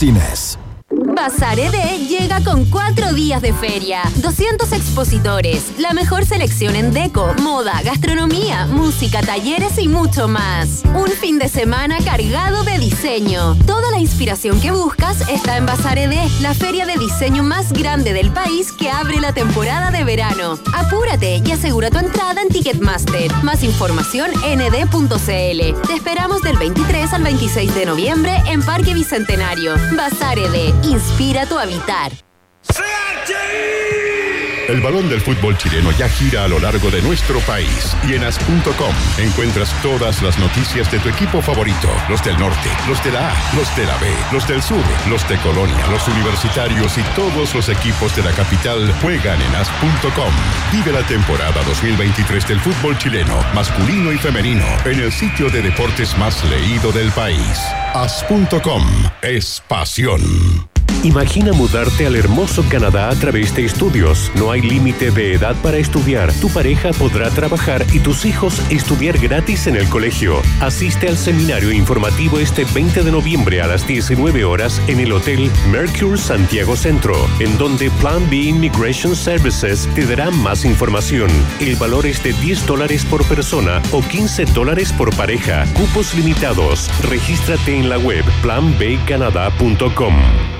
Martínez. Bazar ED llega con cuatro días de feria, 200 expositores, la mejor selección en deco, moda, gastronomía, música, talleres y mucho más. Un fin de semana cargado de diseño. Toda la inspiración que buscas está en Bazar ED, la feria de diseño más grande del país que abre la temporada de verano. Apúrate y asegura tu entrada en Ticketmaster. Más información en ed.cl. Te esperamos del 23 al 26 de noviembre en Parque Bicentenario. Bazar ED inspira tu habitar. El balón del fútbol chileno ya gira a lo largo de nuestro país y en as.com encuentras todas las noticias de tu equipo favorito, los del norte, los de la A, los de la B, los del sur, los de Colonia, los universitarios y todos los equipos de la capital juegan en as.com. Vive la temporada 2023 del fútbol chileno, masculino y femenino, en el sitio de deportes más leído del país. As.com es pasión. Imagina mudarte al hermoso Canadá a través de estudios. No hay límite de edad para estudiar. Tu pareja podrá trabajar y tus hijos estudiar gratis en el colegio. Asiste al seminario informativo este 20 de noviembre a las 19 horas en el Hotel Mercure Santiago Centro, en donde Plan B Immigration Services te dará más información. El valor es de 10 dólares por persona o 15 dólares por pareja. Cupos limitados. Regístrate en la web planbcanadá.com.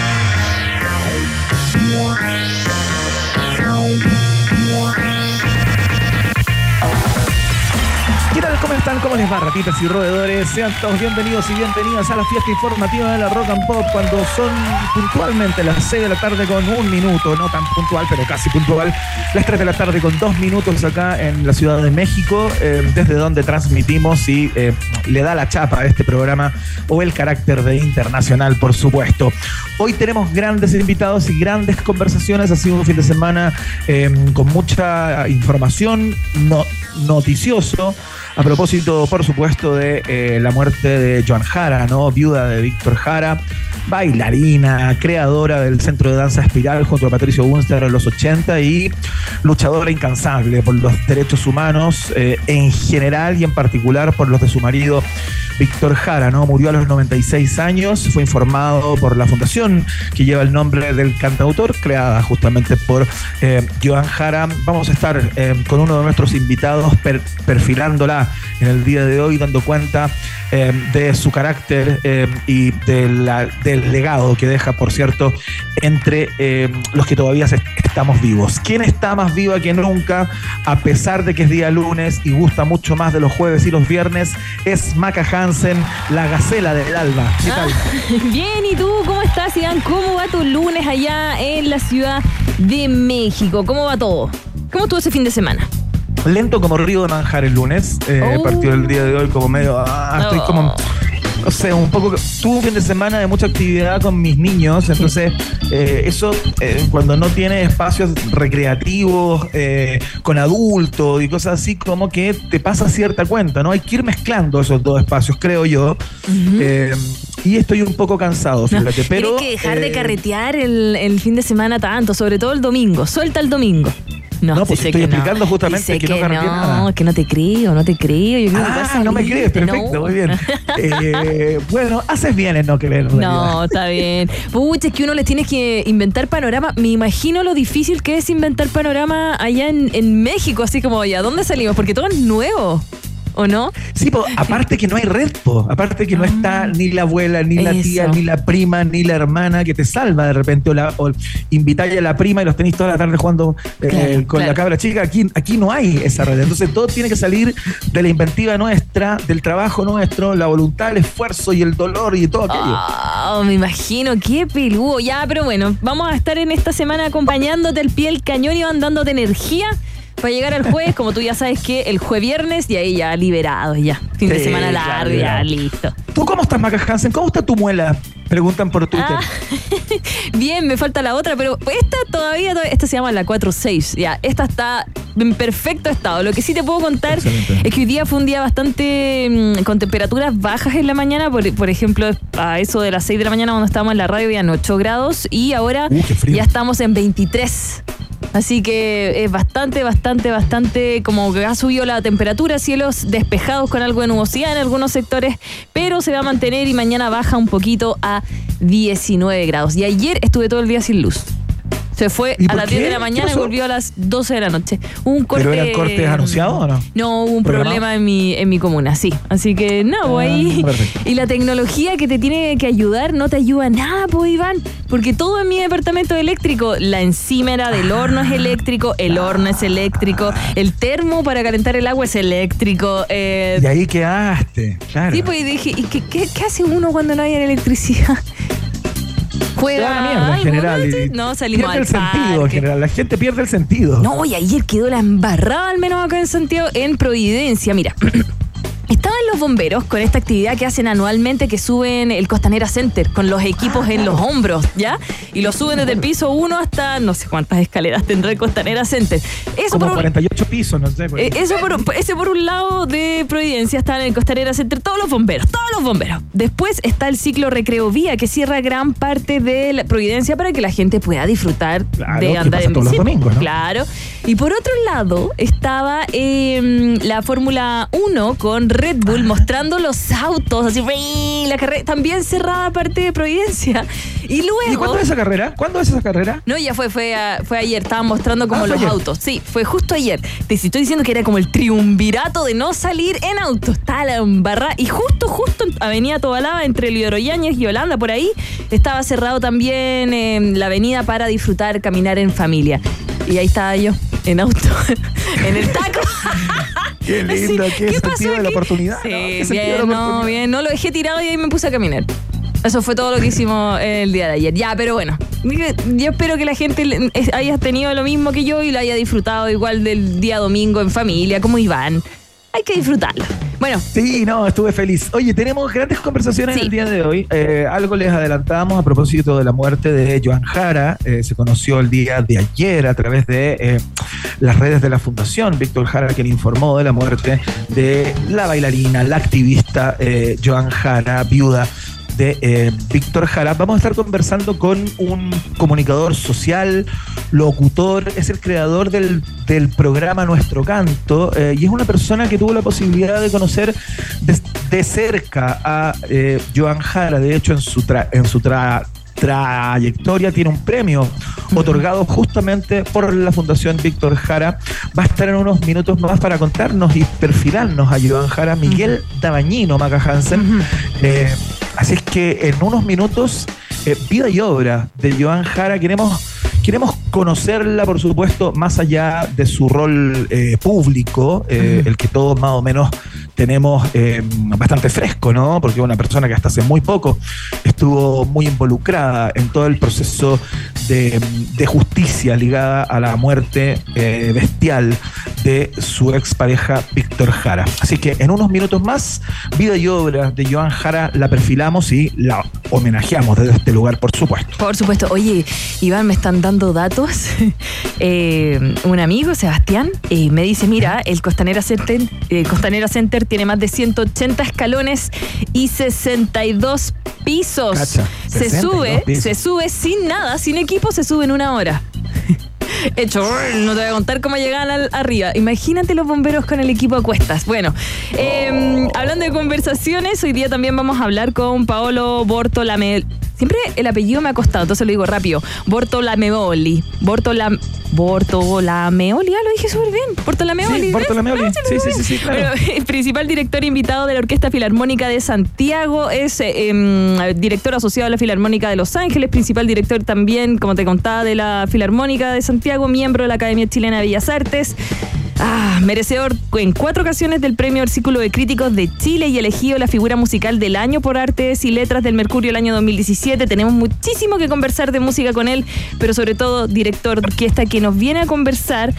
¿Cómo están? ¿Cómo les va, ratitas y roedores? Sean todos bienvenidos y bienvenidas a la fiesta informativa de la Rock and Pop cuando son puntualmente las 6 de la tarde con un minuto, no tan puntual, pero casi puntual, las 3 de la tarde con dos minutos acá en la Ciudad de México, eh, desde donde transmitimos y eh, le da la chapa a este programa o el carácter de internacional, por supuesto. Hoy tenemos grandes invitados y grandes conversaciones, ha sido un fin de semana eh, con mucha información, no, noticioso. A propósito, por supuesto, de eh, la muerte de Joan Jara, ¿no? Viuda de Víctor Jara, bailarina, creadora del Centro de Danza Espiral junto a Patricio Bunster en los 80 y luchadora incansable por los derechos humanos eh, en general y en particular por los de su marido Víctor Jara, ¿no? Murió a los 96 años, fue informado por la fundación que lleva el nombre del cantautor, creada justamente por eh, Joan Jara. Vamos a estar con uno de nuestros invitados per- perfilándola en el día de hoy, dando cuenta eh, de su carácter eh, y de la- del legado que deja, por cierto, entre eh, los que todavía estamos vivos. ¿Quién está más viva que nunca, a pesar de que es día lunes y gusta mucho más de los jueves y los viernes? Es Maca Hansen, la gacela del alba. ¿Qué tal? Bien, ¿y tú cómo estás, Iván? ¿Cómo va tu lunes allá en la Ciudad de México? ¿Cómo va todo? ¿Cómo estuvo ese fin de semana? Lento como río de manjar el lunes. Eh, Oh. Partió el día de hoy como medio. ah, estoy como. No sé, un poco. Tuve un fin de semana de mucha actividad con mis niños, entonces eh, eso eh, cuando no tiene espacios recreativos eh, con adultos y cosas así, como que te pasa cierta cuenta, ¿no? Hay que ir mezclando esos dos espacios, creo yo. Y estoy un poco cansado, fíjate, pero. Tienes que dejar de carretear el, el fin de semana tanto, sobre todo el domingo. Suelta el domingo. No, No, pues estoy no. explicando justamente que no nada. que no te creo, no te creo. Yo creo que Ah, no me crees, perfecto, no. muy bien. Eh, bueno, haces bien en no en No, está bien. Pucha, es que uno les tiene que inventar panorama. Me imagino lo difícil que es inventar panorama allá en, en México, así como, ¿y a dónde salimos? Porque todo es nuevo. ¿O no? Sí, po, aparte que no hay red, po, aparte que no está ni la abuela, ni la tía, Ah. Ni la prima, ni la hermana que te salva de repente, o, la, o invitáis a la prima y los tenéis toda la tarde jugando eh, Claro, con claro. la cabra chica. Aquí, aquí no hay esa red. Entonces todo tiene que salir de la inventiva nuestra, del trabajo nuestro, la voluntad, el esfuerzo y el dolor y todo aquello. Ah, me imagino, qué peludo. Ya, pero bueno, vamos a estar en esta semana acompañándote al pie del cañón y van dándote energía para llegar al jueves, como tú ya sabes que el jueves viernes y ahí ya liberados ya. Fin de semana largo, ya listo. ¿Tú cómo estás, Maca Hansen? ¿Cómo está tu muela? Preguntan por Twitter. Ah, bien, me falta la otra, pero esta todavía, todavía- esta se llama la 4.6. Ya, esta está en perfecto estado. Lo que sí te puedo contar Excelente. es que hoy día fue un día bastante mm, con temperaturas bajas en la mañana. Por, por ejemplo, a eso de las 6 de la mañana cuando estábamos en la radio habían 8 grados y ahora Uh, ya estamos en 23. Así que es bastante, bastante, bastante como que ha subido la temperatura, cielos despejados con algo de nubosidad en algunos sectores, pero se va a mantener y mañana baja un poquito a 19 grados. Y ayer estuve todo el día sin luz. Se fue ¿Y a las 10 qué? de la ¿Qué mañana y volvió a las 12 de la noche. Hubo Un corte, ¿Pero eran cortes anunciados o no? No, hubo un ¿Programado? problema en mi, en mi comuna, sí. Así que no, pues Ah, ahí. perfecto. Y la tecnología que te tiene que ayudar no te ayuda nada, pues Iván. Porque todo en mi departamento es eléctrico. La encimera del horno es eléctrico, el horno es eléctrico, el termo para calentar el agua es eléctrico. eh, Y ahí quedaste, claro. Sí, pues y dije, ¿y qué, qué- qué hace uno cuando no hay electricidad? Te Juega da la mierda en general. ¿no? y- No, salimos pierde al el sentido en general. La gente pierde el sentido. No, y ayer quedó la embarrada, al menos acá en Santiago, en Providencia. Mira, estaban los bomberos con esta actividad que hacen anualmente que suben el Costanera Center con los equipos en los hombros, ¿ya? Y lo suben desde el piso 1 hasta no sé cuántas escaleras tendrá el Costanera Center. Eso Como por un, 48 pisos, no sé. por eh, eso por, ese por un lado de Providencia están en el Costanera Center todos los bomberos, todos los bomberos. Después está el ciclo Recreo Vía que cierra gran parte de la Providencia para que la gente pueda disfrutar Claro, de andar en todos los bici. domingos, ¿no? Claro. Y por otro lado estaba eh, la Fórmula 1 con Red Bull mostrando los autos, así, la carrera también cerrada parte de Providencia. Y luego... ¿Y cuándo es esa carrera? ¿Cuándo es esa carrera? No, ya fue, fue, a- fue ayer, estaban mostrando como Ah, los ayer. autos. Sí, fue justo ayer. Te estoy diciendo que era como el triunvirato de no salir en auto. Está la embarrada. Y justo, justo en Avenida Tobalaba, entre Lidero Yáñez y Holanda, por ahí, estaba cerrado también eh, la avenida para disfrutar, caminar en familia. Y ahí estaba yo, en auto, en el taco. Qué lindo, Sí, qué, ¿qué sentido de la oportunidad. Sí, ¿no? Bien, no, bien. No lo dejé tirado y ahí me puse a caminar. Eso fue todo lo que hicimos el día de ayer. Ya, pero bueno, yo espero que la gente haya tenido lo mismo que yo y lo haya disfrutado igual del día domingo en familia, como Iván. Hay que disfrutarlo. Bueno, Sí, no, estuve feliz. Oye, tenemos grandes conversaciones Sí. el día de hoy. Eh, algo les adelantábamos a propósito de la muerte de Joan Jara. Eh, se conoció el día de ayer a través de eh, las redes de la Fundación Víctor Jara, quien informó de la muerte de la bailarina, la activista Joan Jara, viuda eh, Víctor Jara. Vamos a estar conversando con un comunicador social, locutor, es el creador del, programa Nuestro Canto eh, y es una persona que tuvo la posibilidad de conocer de, de cerca a eh, Joan Jara. De hecho, en su, tra- en su tra- trayectoria tiene un premio otorgado justamente por la Fundación Víctor Jara. Va a estar en unos minutos más para contarnos y perfilarnos a Joan Jara, Miguel Dabañino, Maca Hansen. Eh, así es que en unos minutos, eh, vida y obra de Joan Jara, queremos, queremos conocerla, por supuesto, más allá de su rol eh, público, eh, el que todos más o menos tenemos eh, bastante fresco, ¿no? Porque una persona que hasta hace muy poco estuvo muy involucrada en todo el proceso de, justicia ligada a la muerte eh, bestial de su expareja Víctor Jara. Así que en unos minutos más, vida y obra de Joan Jara la perfilamos y la homenajeamos desde este lugar, por supuesto. por supuesto. Oye, Iván, me están dando datos. Eh, un amigo, Sebastián, me dice, mira, el Costanera Center, Costanera Center tiene más de 180 escalones y 62 pisos. Cacha, se 62 sube, pisos. se sube sin nada, sin equipo, se sube en una hora. Hecho, no te voy a contar cómo llegaban al- arriba. Imagínate los bomberos con el equipo a cuestas. Bueno, eh, hablando de conversaciones, hoy día también vamos a hablar con Paolo Bortolamel. Siempre el apellido me ha costado, entonces lo digo rápido. Bortolameoli. Bortolam Bortolameoli, ah, lo dije súper bien. Bortolameoli. Sí. Bortolameoli. Ah, Sí, sí, sí, sí, bien. claro. Bueno, el principal director invitado de la Orquesta Filarmónica de Santiago es eh, em, director asociado a la Filarmónica de Los Ángeles, principal director también, como te contaba, de la Filarmónica de Santiago, miembro de la Academia Chilena de Bellas Artes. Ah, merecedor en cuatro ocasiones del premio Círculo de Críticos de Chile y elegido la figura musical del año por Artes y Letras del Mercurio el año 2017. Tenemos muchísimo que conversar de música con él, pero sobre todo director de orquesta que nos viene a conversar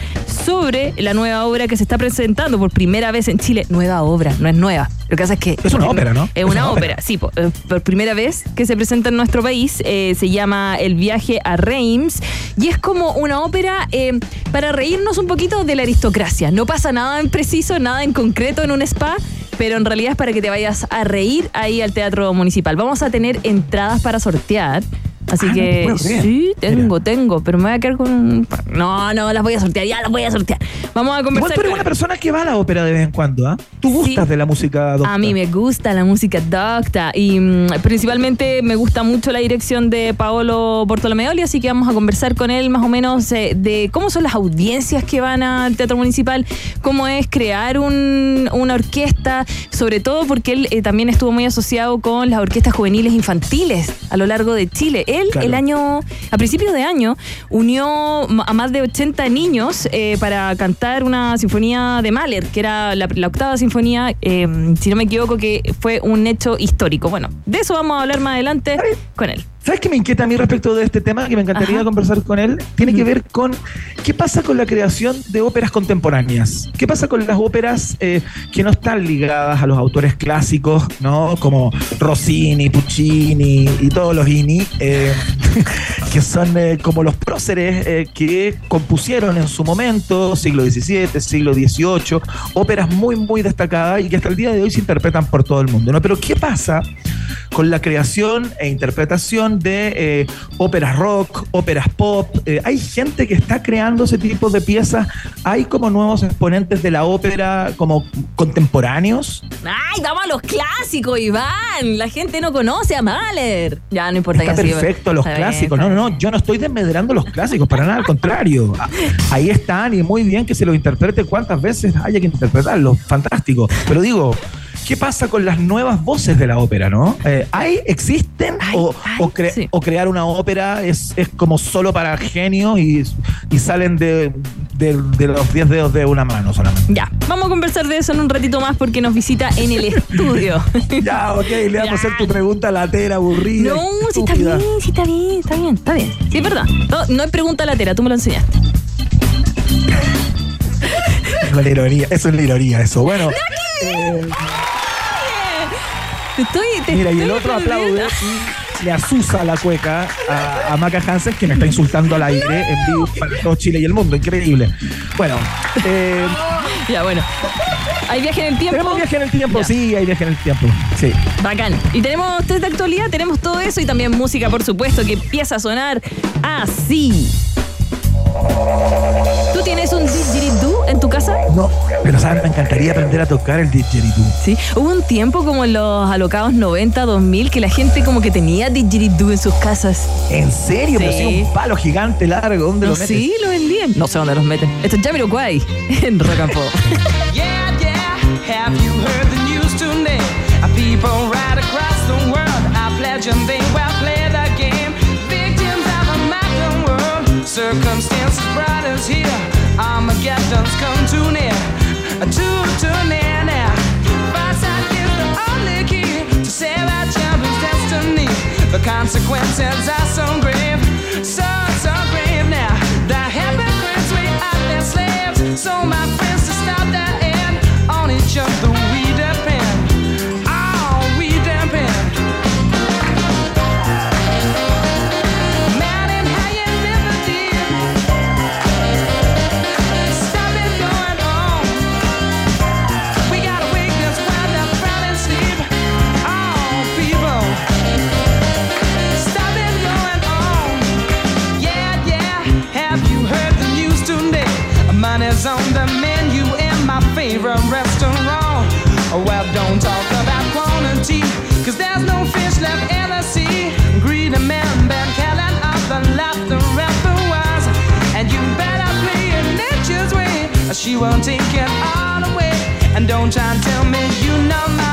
sobre la nueva obra que se está presentando por primera vez en Chile. Nueva obra, no es nueva. Lo que pasa es que... Es una ópera, ¿no? Es una ópera, sí. eh, Por, primera vez que se presenta en nuestro país. eh, se llama El viaje a Reims. Y es como una ópera eh, para reírnos un poquito de la aristocracia. No pasa nada en preciso, nada en concreto en un spa. Pero en realidad es para que te vayas a reír ahí al Teatro Municipal. Vamos a tener entradas para sortear. Así Ah, que sí, tengo, Mira. tengo, pero me voy a quedar con... un- No, no, las voy a sortear, ya las voy a sortear. Vamos a Igual conversar. tú eres con- una persona que va a la ópera de vez en cuando, ¿ah? Tú gustas Sí. de la música docta. A mí me gusta la música docta y mm, principalmente me gusta mucho la dirección de Paolo Bortolomeoli, así que vamos a conversar con él más o menos eh, de cómo son las audiencias que van al Teatro Municipal, cómo es crear un- una orquesta, sobre todo porque él eh, también estuvo muy asociado con las orquestas juveniles infantiles a lo largo de Chile. Él Claro. el año, a principios de año, unió a más de 80 niños eh, para cantar una sinfonía de Mahler, que era la, la octava sinfonía, eh, si no me equivoco, que fue un hecho histórico. Bueno, de eso vamos a hablar más adelante con él. ¿Sabes qué me inquieta a mí respecto de este tema? Que me encantaría Ajá. conversar con él. Tiene que ver con qué pasa con la creación de óperas contemporáneas. ¿Qué pasa con las óperas eh, que no están ligadas a los autores clásicos, ¿no? Como Rossini, Puccini y todos los INI, eh, que son eh, como los próceres eh, que compusieron en su momento, siglo XVII, siglo XVIII, óperas muy, muy destacadas y que hasta el día de hoy se interpretan por todo el mundo, ¿no? Pero ¿qué pasa con la creación e interpretación de eh, óperas rock, óperas pop. Hay gente que está creando ese tipo de piezas. Hay como nuevos exponentes de la ópera como contemporáneos. ¡Ay, vamos a los clásicos, Iván! La gente no conoce a Mahler. Ya, no importa Está que perfecto los bien, No, no, no. Yo no estoy desmedrando los clásicos, para nada, al contrario. Ah, Ahí están y muy bien que se los interprete cuantas veces haya que interpretarlos. Fantástico. Pero digo. ¿Qué pasa con las nuevas voces de la ópera, no? Eh, ¿Hay, existen? Ay, o, ay, o cre- sí. o crear una ópera es, es como solo para genios y, y salen de, de- de los 10 dedos de una mano solamente? Ya, vamos a conversar de eso en un ratito más porque nos visita en el estudio. Ya, ok, le vamos a hacer tu pregunta latera, aburrida. No, sí está bien, sí está bien, está bien, está bien. Sí, es verdad. No, no hay pregunta latera, tú me lo enseñaste. Es la ironía, eso es la ironía, eso. Bueno, eh, Te estoy, te mira, y el otro aplaude y le asusa la cueca a, a Maca Hansen, que me está insultando al aire en vivo para todo Chile y el mundo. Increíble. Bueno, eh, Ya, bueno. ¿Hay viaje en el tiempo? tenemos viaje en el tiempo. Ya. Sí, hay viaje en el tiempo. Sí. Bacán. Y tenemos test de actualidad, tenemos todo eso y también música, por supuesto, que empieza a sonar así. ¿Tú tienes un didgeridoo en tu casa? No, pero ¿sabes? Me encantaría aprender a tocar el didgeridoo. Sí. Hubo un tiempo como en los alocados 90, 2000 que la gente como que tenía didgeridoo en sus casas. ¿En serio? Pero Sí. sí, un palo gigante largo. ¿Dónde No, lo metes? sí, lo vendían. No sé dónde los meten. Esto es Jamiroquai en Rock and Pop. Yeah, yeah. Have you heard the news today? People right across the world are pledging they will Circumstances brought us here. Armageddon's come too near. Uh, Too, too near now. Foresight is the only key to save our children's destiny. The consequences are so grave. So, so grave now. The hypocrites we are their slaves. So, my friends, to stop that end, on each other she won't take it all away. And don't try and tell me you know my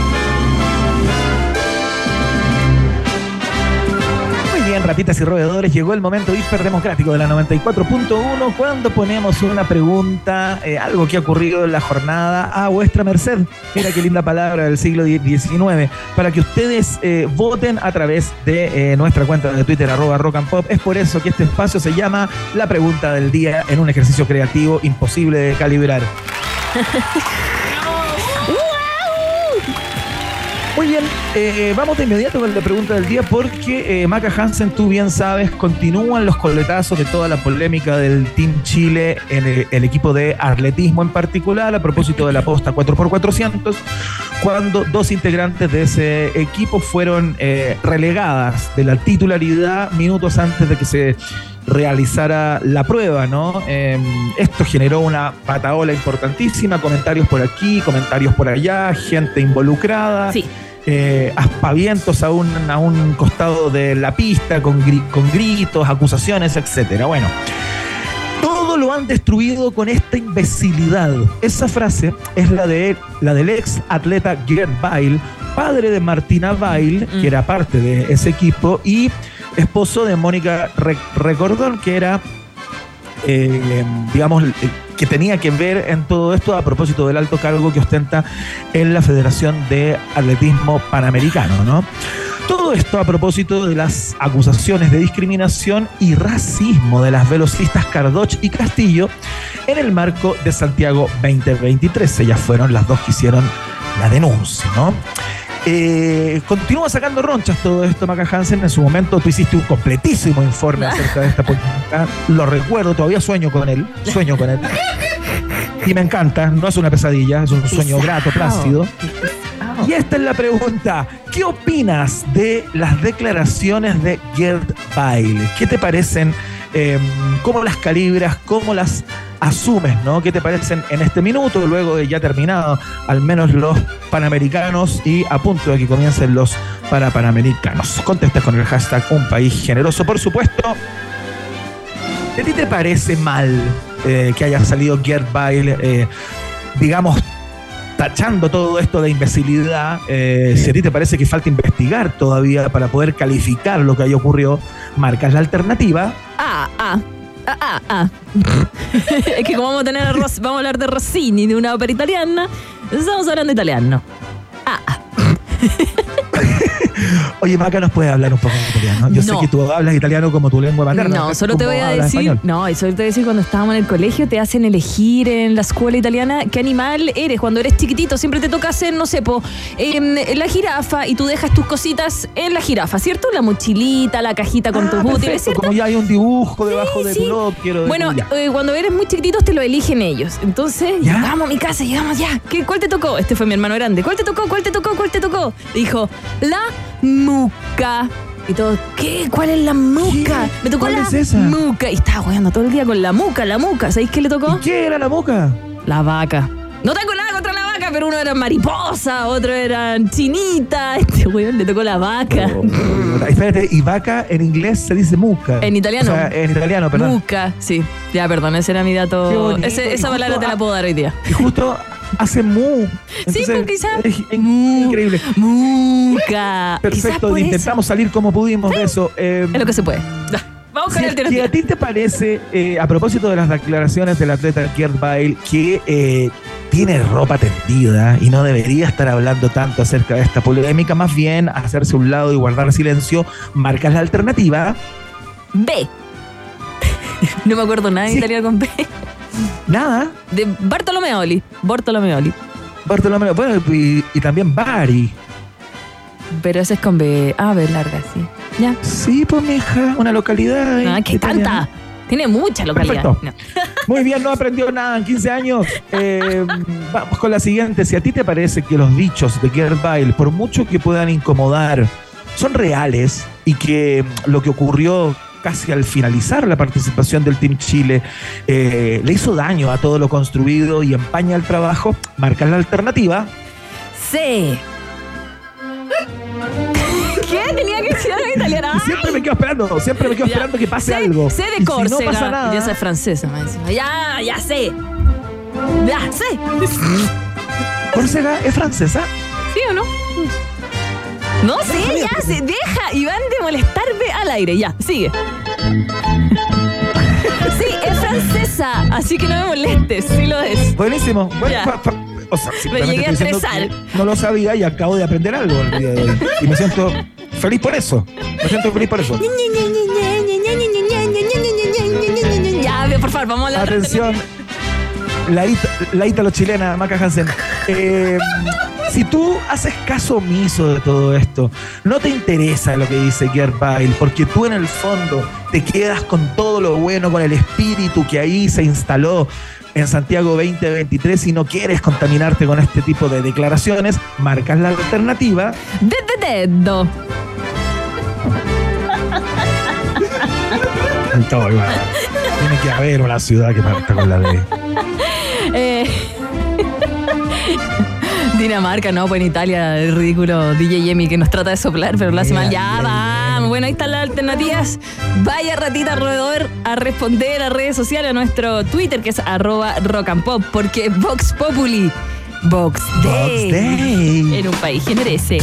Bien, ratitas y roedores, llegó el momento hiperdemocrático de la 94.1 cuando ponemos una pregunta, eh, algo que ha ocurrido en la jornada a vuestra merced. Mira qué linda palabra del siglo XIX, para que ustedes eh, voten a través de eh, nuestra cuenta de Twitter, arroba rock and pop. Es por eso que este espacio se llama La Pregunta del Día en un ejercicio creativo imposible de calibrar. Muy bien, eh, vamos de inmediato con la pregunta del día porque eh, Maca Hansen, tú bien sabes, continúan los coletazos de toda la polémica del Team Chile en el, equipo de atletismo en particular, a propósito de la posta 4x400, cuando dos integrantes de ese equipo fueron eh, relegadas de la titularidad minutos antes de que se realizara la prueba, ¿no? Eh, esto generó una pataola importantísima, comentarios por aquí, comentarios por allá, gente involucrada. Sí. Eh, aspavientos a un, a un costado de la pista con, gri- con gritos, acusaciones, etcétera. Bueno, todo lo han destruido con esta imbecilidad. Esa frase es la de la del ex atleta Gerd Bail, padre de Martina Bail, Mm. que era parte de ese equipo, y esposo de Mónica Re- Recordón, que era eh, digamos, que tenía que ver en todo esto a propósito del alto cargo que ostenta en la Federación de Atletismo Panamericano, ¿no? Todo esto a propósito de las acusaciones de discriminación y racismo de las velocistas Cardoch y Castillo en el marco de Santiago 2023. Ellas fueron las dos que hicieron la denuncia, ¿no? Eh, continúa sacando ronchas todo esto, Maca Hansen. En su momento tú hiciste un completísimo informe acerca de esta política. Lo recuerdo, todavía sueño con él. Sueño con él. Y me encanta, no es una pesadilla, es un sueño grato, plácido. Y esta es la pregunta. ¿Qué opinas de las declaraciones de Gerd Bail? ¿Qué te parecen? Eh, ¿Cómo las calibras? ¿Cómo las asumes? ¿no? ¿Qué te parecen en este minuto, luego de ya terminado al menos los panamericanos y a punto de que comiencen los para panamericanos? Contestas con el hashtag Un País Generoso, por supuesto. ¿A ti te parece mal eh, que haya salido Gerd Bail, eh, digamos, tachando todo esto de imbecilidad, eh, si a ti te parece que falta investigar todavía para poder calificar lo que haya ocurrido, marcas la alternativa. Ah, ah. Ah, ah, ah. es que como vamos a tener a Ros- vamos a hablar de Rossini, de una ópera italiana, estamos hablando italiano. Ah, ah. Oye, Maca, ¿nos puede hablar un poco en italiano? Yo sé que tú hablas italiano como tu lengua materna. No, solo te ¿Cómo voy a decir, no, y solo te voy a decir cuando estábamos en el colegio te hacen elegir en la escuela italiana qué animal eres. Cuando eres chiquitito siempre te toca hacer, no sé, po, em, la jirafa y tú dejas tus cositas en la jirafa, ¿cierto? La mochilita, la cajita con Ah, tus útiles, perfecto, ¿cierto? Como ya hay un dibujo debajo Sí, de sí. tu loquero. de Bueno, eh, cuando eres muy chiquititos te lo eligen ellos. Entonces, ¿Ya? llegamos a mi casa, llegamos ya. ¿Qué, ¿Cuál te tocó? Este fue mi hermano grande. ¿Cuál te tocó? ¿Cuál te tocó? ¿Cuál te tocó? Dijo, la muca. Y todo, ¿qué? ¿Cuál es la muca? ¿Qué? Me tocó ¿Cuál la es esa? muca. Y estaba jugando todo el día con la muca, la muca. ¿Sabéis qué le tocó? ¿Y qué era la boca? La vaca. No tengo nada contra la vaca, pero uno era mariposa, otro era chinita. Este weón le tocó la vaca. Oh, espérate, y vaca en inglés se dice muca. En italiano. O sea, en italiano, perdón. Muca, sí. Ya, perdón, ese era mi dato. bonito, Ese- y esa palabra te la puedo dar hoy día. Y justo hace mu. Sí, pues, quizá. Es, es Mu. increíble. Muca. Quizás Perfecto, eso. intentamos salir como pudimos de eso. Eh, Es lo que se puede. Vamos con si el es que a ti te parece, eh, a propósito de las declaraciones del atleta Gerd Bale, que eh, tiene ropa tendida y no debería estar hablando tanto acerca de esta polémica, más bien hacerse a un lado y guardar silencio, marcas la alternativa. B. No me acuerdo nada en Sí. italiano con B. Nada, De Bartolomeoli. Bartolomeoli. Bartolomé, bueno, y, y también Bari. Pero ese es con B. Ah, B larga, sí. Ya. Sí, pues, mija, una localidad. que tanta. Tiene mucha localidad. No. Muy bien, no aprendió nada en 15 años. Eh, vamos con la siguiente. Si a ti te parece que los dichos de Bale, por mucho que puedan incomodar, son reales y que lo que ocurrió casi al finalizar la participación del Team Chile eh, le hizo daño a todo lo construido y empaña el trabajo, marcas la alternativa. C. ¿Qué? Tenía que decir algo italiano. Y siempre me quedo esperando, siempre me quedo Ya. esperando que pase sé, algo. Sé de si Córcega. no pasa nada, francesa. Ya, ya sé. Ya sé. Córcega es francesa. ¿Sí o no? No sé, ya se deja Iván de molestarme al aire. Ya, sigue. Sí, es francesa, así que no me molestes, sí lo es. Buenísimo. Bueno, Ya. fa- fa- o sea, simplemente llegué a estoy diciendo estresar. No lo sabía y acabo de aprender algo el día de hoy. Y me siento feliz por eso. Me siento feliz por eso. Ya, ve, por favor, vamos a la Atención, la, ita- la ítalo-chilena, Maca Hansen. Eh, si tú haces caso omiso de todo esto, no te interesa lo que dice Gerd Bale, porque tú en el fondo te quedas con todo lo bueno, con el espíritu que ahí se instaló en Santiago 2023 y no quieres contaminarte con este tipo de declaraciones, marcas la alternativa. de de dedo. Tiene que haber una ciudad que parta con la D. Eh, Dinamarca, no, pues en Italia, el ridículo DJ Yemi que nos trata de soplar, pero hace mal. Ya, vamos. Bueno, ahí están las alternativas. Vaya ratita roedor a responder a redes sociales, a nuestro Twitter, que es arroba rock and pop, porque Vox Populi, Vox Day, Vox Day. en un país generese.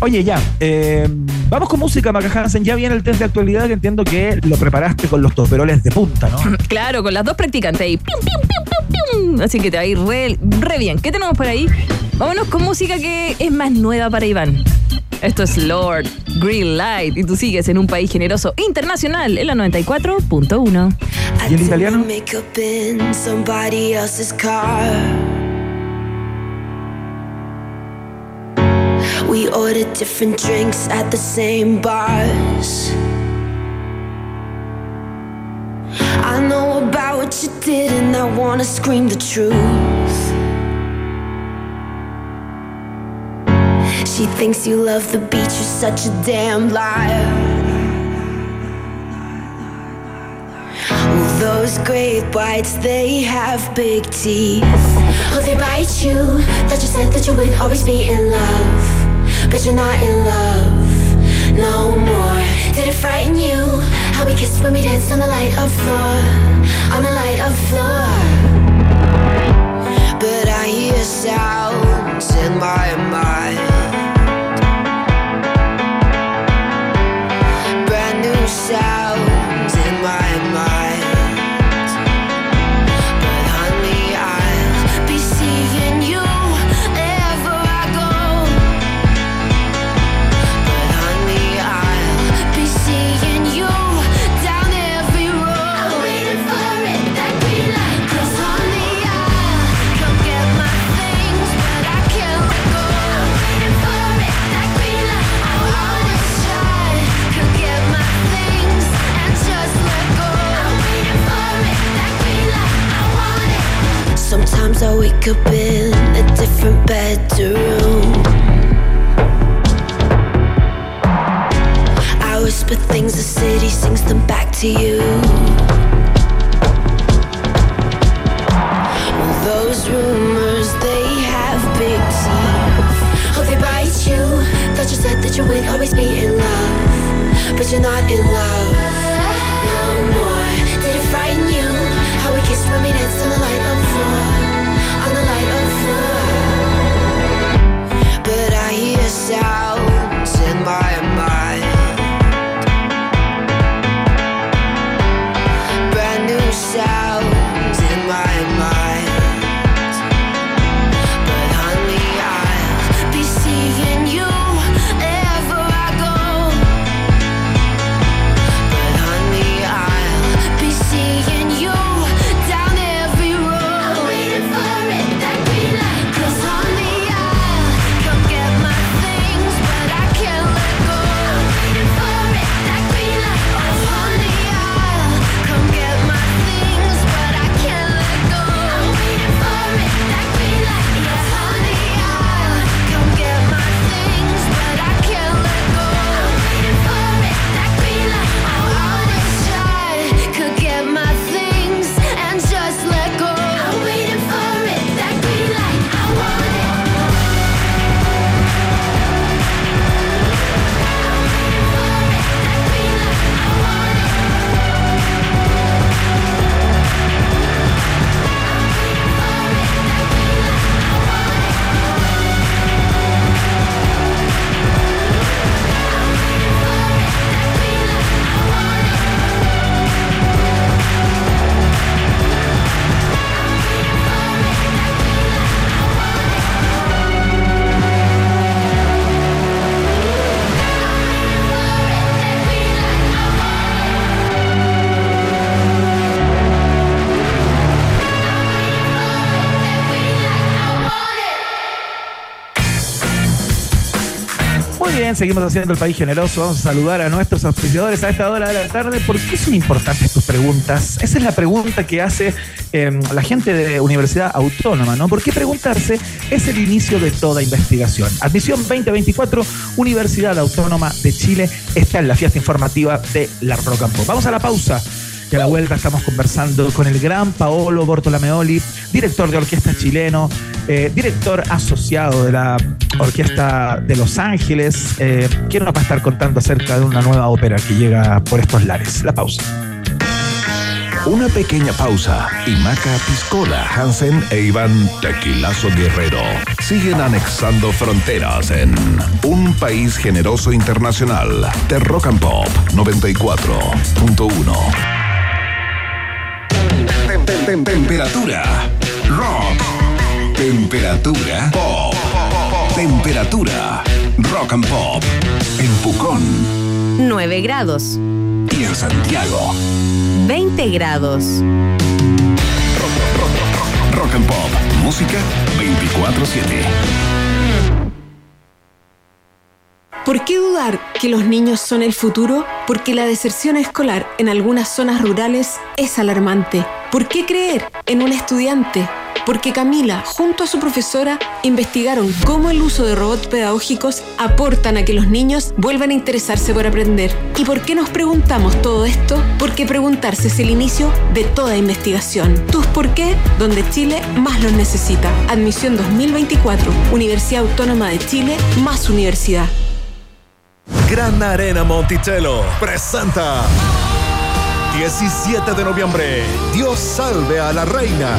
Oye, ya. eh, vamos con música, Maca Hansen. Ya viene el test de actualidad que entiendo que lo preparaste con los toperoles de punta, ¿no? Claro, con las dos practicantes ahí. Pium, pium, pium, pium, pium. Así que te va a ir re, re bien. ¿Qué tenemos por ahí? Vámonos con música que es más nueva para Iván. Esto es Lord Green Light y tú sigues en un país generoso internacional en la 94.1. ¿Y el italiano? We ordered different drinks at the same bars. I know about what you did, and I wanna scream the truth. She thinks you love the beach, you're such a damn liar. Well, those great whites, they have big teeth. Oh, they bite you. That you said that you would always be in love. But you're not in love no more. Did it frighten you? How we kissed when we danced on the light of floor. On the light of floor. But I hear sounds in my mind. Up in a different bedroom. I whisper things, the city sings them back to you. Well, those rumors, they have big teeth. Oh, they bite you. Thought you said that you would always be in love, but you're not in love seguimos haciendo el país generoso. Vamos a saludar a nuestros auspiciadores a esta hora de la tarde. ¿Por qué son importantes tus preguntas? Esa es la pregunta que hace eh, la gente de Universidad Autónoma, ¿no? ¿Por qué preguntarse? Es el inicio de toda investigación. Admisión 2024, Universidad Autónoma de Chile está en la fiesta informativa de la. Vamos a la pausa. Y a la vuelta estamos conversando con el gran Paolo Bortolameoli, director de orquesta chileno, eh, director asociado de la Orquesta de Los Ángeles, eh, quien nos estar contando acerca de una nueva ópera que llega por estos lares. La pausa. Una pequeña pausa y Maca Piscola, Hansen e Iván Tequilazo Guerrero siguen anexando fronteras en un país generoso internacional de Rock and Pop 94.1. Tem- tem- tem- Temperatura rock. Temperatura pop. Temperatura rock and pop. En Pucón 9 grados, y en Santiago. 20 grados. Rock and Pop. Música 24-7. ¿Por qué dudar que los niños son el futuro? Porque la deserción escolar en algunas zonas rurales es alarmante. ¿Por qué creer en un estudiante? Porque Camila, junto a su profesora, investigaron cómo el uso de robots pedagógicos aportan a que los niños vuelvan a interesarse por aprender. ¿Y por qué nos preguntamos todo esto? Porque preguntarse es el inicio de toda investigación. Tus por qué, donde Chile más los necesita. Admisión 2024, Universidad Autónoma de Chile, más universidad. Gran Arena Monticello presenta 17 de noviembre. Dios salve a la reina.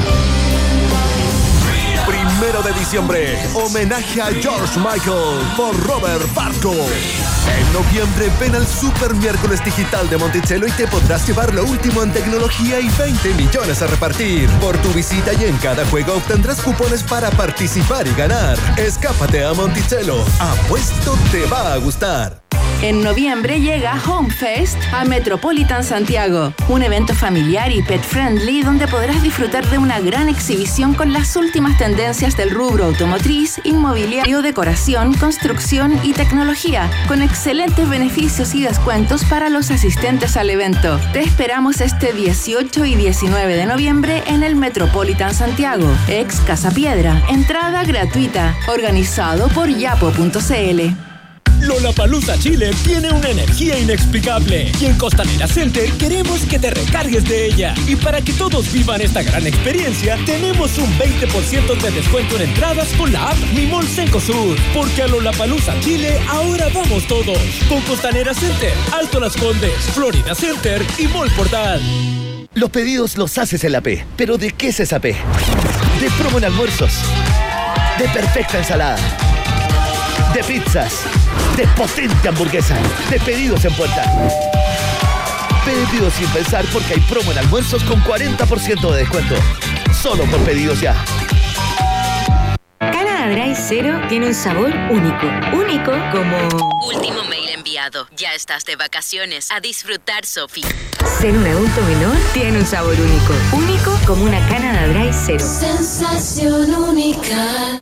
Primero de diciembre, homenaje a George Michael por Robert Barco. En noviembre, ven al Super Miércoles Digital de Monticello y te podrás llevar lo último en tecnología y 20 millones a repartir. Por tu visita y en cada juego obtendrás cupones para participar y ganar. Escápate a Monticello. Apuesto te va a gustar. En noviembre llega Home Fest a Metropolitan Santiago, un evento familiar y pet friendly donde podrás disfrutar de una gran exhibición con las últimas tendencias del rubro automotriz, inmobiliario, decoración, construcción y tecnología, con excelentes beneficios y descuentos para los asistentes al evento. Te esperamos este 18 y 19 de noviembre en el Metropolitan Santiago, ex Casa Piedra. Entrada gratuita, organizado por yapo.cl. Lollapalooza Chile tiene una energía inexplicable y en Costanera Center queremos que te recargues de ella. Y para que todos vivan esta gran experiencia, tenemos un 20% de descuento en entradas con la app Mi Mall Cencosud. Porque a Lollapalooza Chile ahora vamos todos. Con Costanera Center, Alto Las Condes, Florida Center y Mall Portal. Los pedidos los haces en la P. ¿Pero de qué es esa P? De promo en almuerzos. De perfecta ensalada. De pizzas. De potente hamburguesa. De pedidos en puerta. Pedidos sin pensar porque hay promo en almuerzos con 40% de descuento. Solo por pedidos ya. Canada Dry Zero tiene un sabor único. Único como... Último mail enviado. Ya estás de vacaciones. A disfrutar, Sofi. Ser un adulto menor tiene un sabor único. Único como una Canada Dry Zero. Sensación única.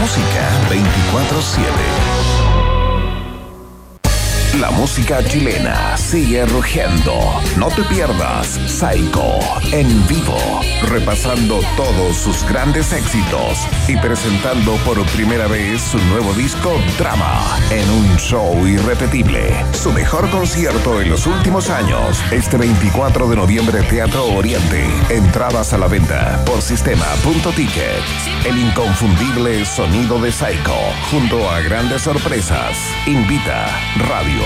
música 24/7. La música chilena sigue rugiendo. No te pierdas Psycho en vivo, repasando todos sus grandes éxitos y presentando por primera vez su nuevo disco Drama en un show irrepetible. Su mejor concierto en los últimos años, este 24 de noviembre Teatro Oriente. Entradas a la venta por sistema.ticket. El inconfundible sonido de Psycho, junto a grandes sorpresas. Invita Radio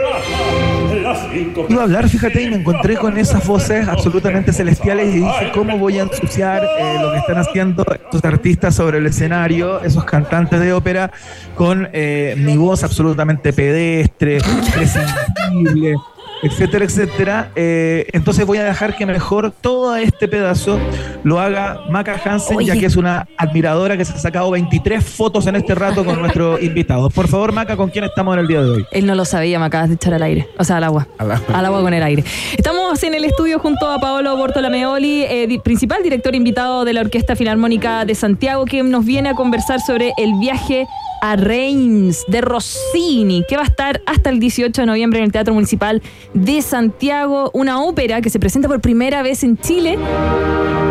Iba a hablar, fíjate, y me encontré con esas voces absolutamente celestiales y dije, ¿cómo voy a ensuciar eh, lo que están haciendo estos artistas sobre el escenario, esos cantantes de ópera, con eh, mi voz absolutamente pedestre, prescindible, etcétera, etcétera? Eh, entonces voy a dejar que mejor todo este pedazo lo haga Maca Hansen, ya que es una admiradora que se ha sacado 23 fotos en este rato con nuestros invitados. Por favor, Maca, ¿con quién estamos en el día de hoy? Él no lo sabía, me acabas de echar al aire. O sea, al agua. Al agua, con el aire. Estamos en el estudio junto a Paolo Bortolameoli, eh, principal director invitado de la Orquesta Filarmónica de Santiago, que nos viene a conversar sobre el viaje a Reims de Rossini, que va a estar hasta el 18 de noviembre en el Teatro Municipal de Santiago, una ópera que se presenta por primera vez en Chile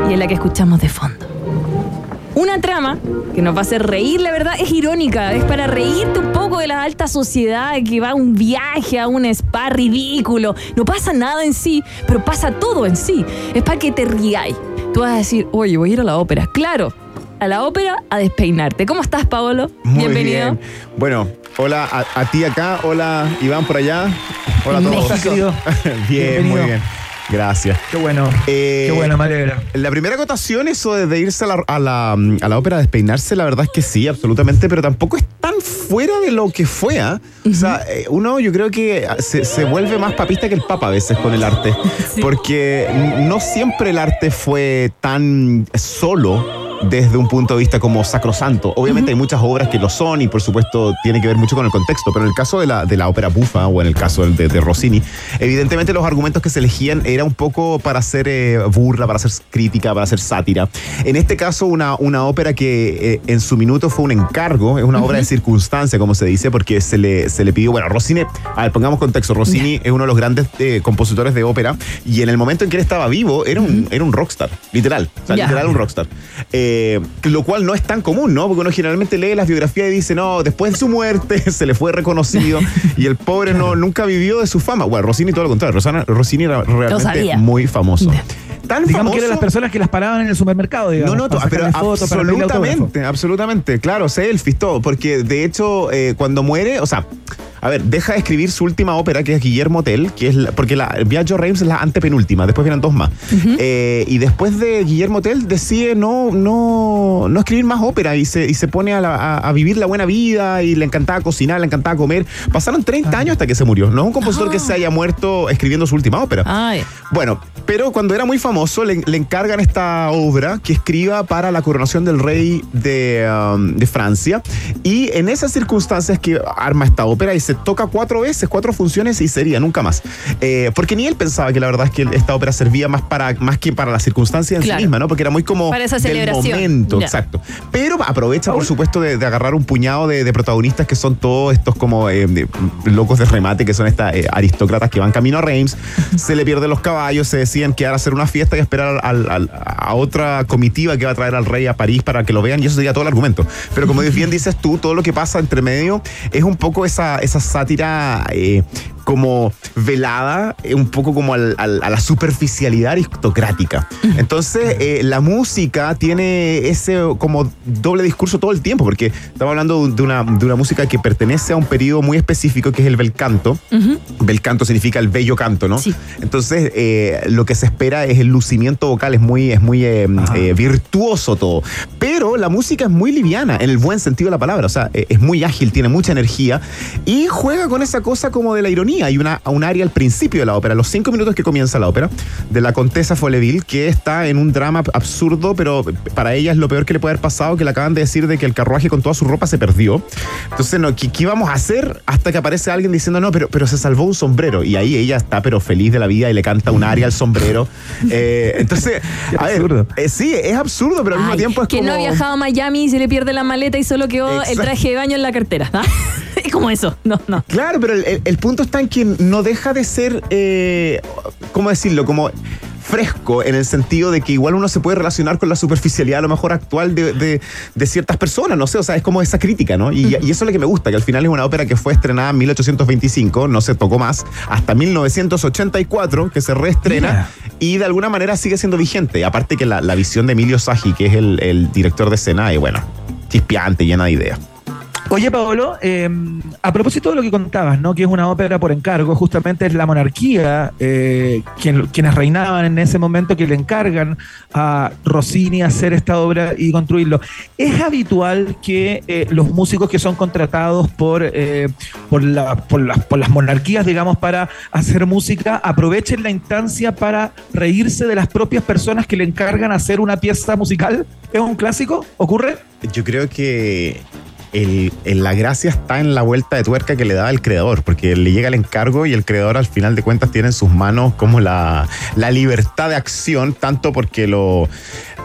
y en la que escuchamos de fondo. Una trama que nos va a hacer reír, la verdad, es irónica. Es para reírte un poco de la alta sociedad que va a un viaje, a un spa ridículo. No pasa nada en sí, pero pasa todo en sí. Es para que te riáis. Tú vas a decir, oye, voy a ir a la ópera. Claro, a la ópera a despeinarte. ¿Cómo estás, Paolo? Muy Bienvenido. bien. Bueno, hola a, a ti acá, hola Iván por allá. Hola a todos. ¿Cómo estás, querido? bien, Bienvenido. muy bien. Gracias. Qué bueno. Eh, Qué bueno, me alegra. La primera acotación, eso de irse a la, a la, a la ópera a despeinarse, la verdad es que sí, absolutamente, pero tampoco es tan fuera de lo que fue. ¿ah? O sea, eh, uno yo creo que se, se vuelve más papista que el papa a veces con el arte, porque no siempre el arte fue tan solo desde un punto de vista como sacrosanto. Obviamente hay muchas obras que lo son y por supuesto tiene que ver mucho con el contexto, pero en el caso de la, de la ópera bufa o en el caso de, de Rossini, evidentemente los argumentos que se elegían era un poco para hacer eh, burla, para hacer crítica, para hacer sátira. En este caso, una, una ópera que eh, en su minuto fue un encargo, es una obra de circunstancia, como se dice, porque se le, se le pidió, bueno, Rossini, a ver, pongamos contexto, Rossini es uno de los grandes eh, compositores de ópera y en el momento en que él estaba vivo era un, era un rockstar, literal, o sea, Ya. literal un rockstar. Eh, lo cual no es tan común, ¿no? Porque uno generalmente lee las biografías y dice, no, después de su muerte se le fue reconocido y el pobre no, nunca vivió de su fama. Bueno, Rossini todo lo contrario, Rosana- Rossini era realmente muy famoso. Tan Digamos famoso, que eran las personas que las paraban en el supermercado, digamos. no, no, para pero fotos, absolutamente, absolutamente, claro, selfies, todo, porque de hecho eh, cuando muere, o sea, a ver, deja de escribir su última ópera que es Guillermo Tell, que es la- porque la Viaggio Reims es la antepenúltima, después vienen dos más. Eh, y después de Guillermo Tell decide no, no, no escribir más ópera y se, y se pone a, la- a- a vivir la buena vida y le encantaba cocinar, le encantaba comer. Pasaron 30 años hasta que se murió. No es un compositor que se haya muerto escribiendo su última ópera. Bueno, pero cuando era muy famoso le, le encargan esta obra que escriba para la coronación del rey de, um, de Francia y en esas circunstancias que arma esta ópera y se toca cuatro veces, cuatro funciones y sería, nunca más. Eh, porque ni él pensaba que la verdad es que esta ópera servía más, para, más que para la circunstancia en Claro. sí misma, ¿no? Porque era muy como Para esa del momento, exacto. Pero aprovecha, por supuesto, de, de agarrar un puñado de, de protagonistas que son todos estos como eh, de- locos de remate, que son estas eh, aristócratas que van camino a Reims, se le pierden los caballos, se deciden quedar a hacer una fiesta y esperar al- al- a otra comitiva que va a traer al rey a París para que lo vean, y eso sería todo el argumento. Pero como bien dices tú, todo lo que pasa entre medio es un poco esa, esa sátira. eh, como velada, eh, un poco como al- al- a la superficialidad aristocrática. Entonces, eh, la música tiene ese como doble discurso todo el tiempo, porque estamos hablando de una, de una música que pertenece a un periodo muy específico que es el bel canto. Bel canto significa el bello canto, ¿no? Entonces, eh, lo que se espera es el lucimiento vocal, es muy, es muy eh, eh, virtuoso todo. Pero la música es muy liviana, en el buen sentido de la palabra. O sea, eh, es muy ágil, tiene mucha energía y juega con esa cosa como de la ironía. Hay una, un área al principio de la ópera, los cinco minutos que comienza la ópera, de la Contesa Folleville, que está en un drama absurdo, pero para ella es lo peor que le puede haber pasado, que le acaban de decir de que el carruaje con toda su ropa se perdió. Entonces, no, ¿qué, qué íbamos a hacer? Hasta que aparece alguien diciendo, no, pero, pero se salvó un sombrero. Y ahí ella está, pero feliz de la vida y le canta un aria al sombrero. Eh, entonces, a ver, eh, sí, es absurdo, pero al mismo tiempo es que como... no ha viajado a Miami y se le pierde la maleta y solo quedó el traje de baño en la cartera. ¿ah? Es como eso. No, no. Claro, pero el, el- punto está en que no deja de ser, eh, ¿cómo decirlo? Como fresco en el sentido de que igual uno se puede relacionar con la superficialidad a lo mejor actual de, de- de ciertas personas, no sé, o sea, es como esa crítica, ¿no? Y, y eso es lo que me gusta, que al final es una ópera que fue estrenada en 1825, no se tocó más, hasta 1984, que se reestrena y de alguna manera sigue siendo vigente. Aparte que la, la visión de Emilio Sagi, que es el, el director de escena, y bueno, chispeante, llena de ideas. Oye, Paolo, eh, a propósito de lo que contabas, ¿no? Que es una ópera por encargo, justamente es la monarquía eh, quien- quienes reinaban en ese momento que le encargan a Rossini hacer esta obra y construirlo. ¿Es habitual que eh, los músicos que son contratados por, eh, por las monarquías, digamos, para hacer música, aprovechen la instancia para reírse de las propias personas que le encargan hacer una pieza musical? ¿Es un clásico? ¿Ocurre? Yo creo que el- la gracia está en la vuelta de tuerca que le da el creador, porque le llega el encargo y el creador al final de cuentas tiene en sus manos como la, la libertad de acción, tanto porque lo,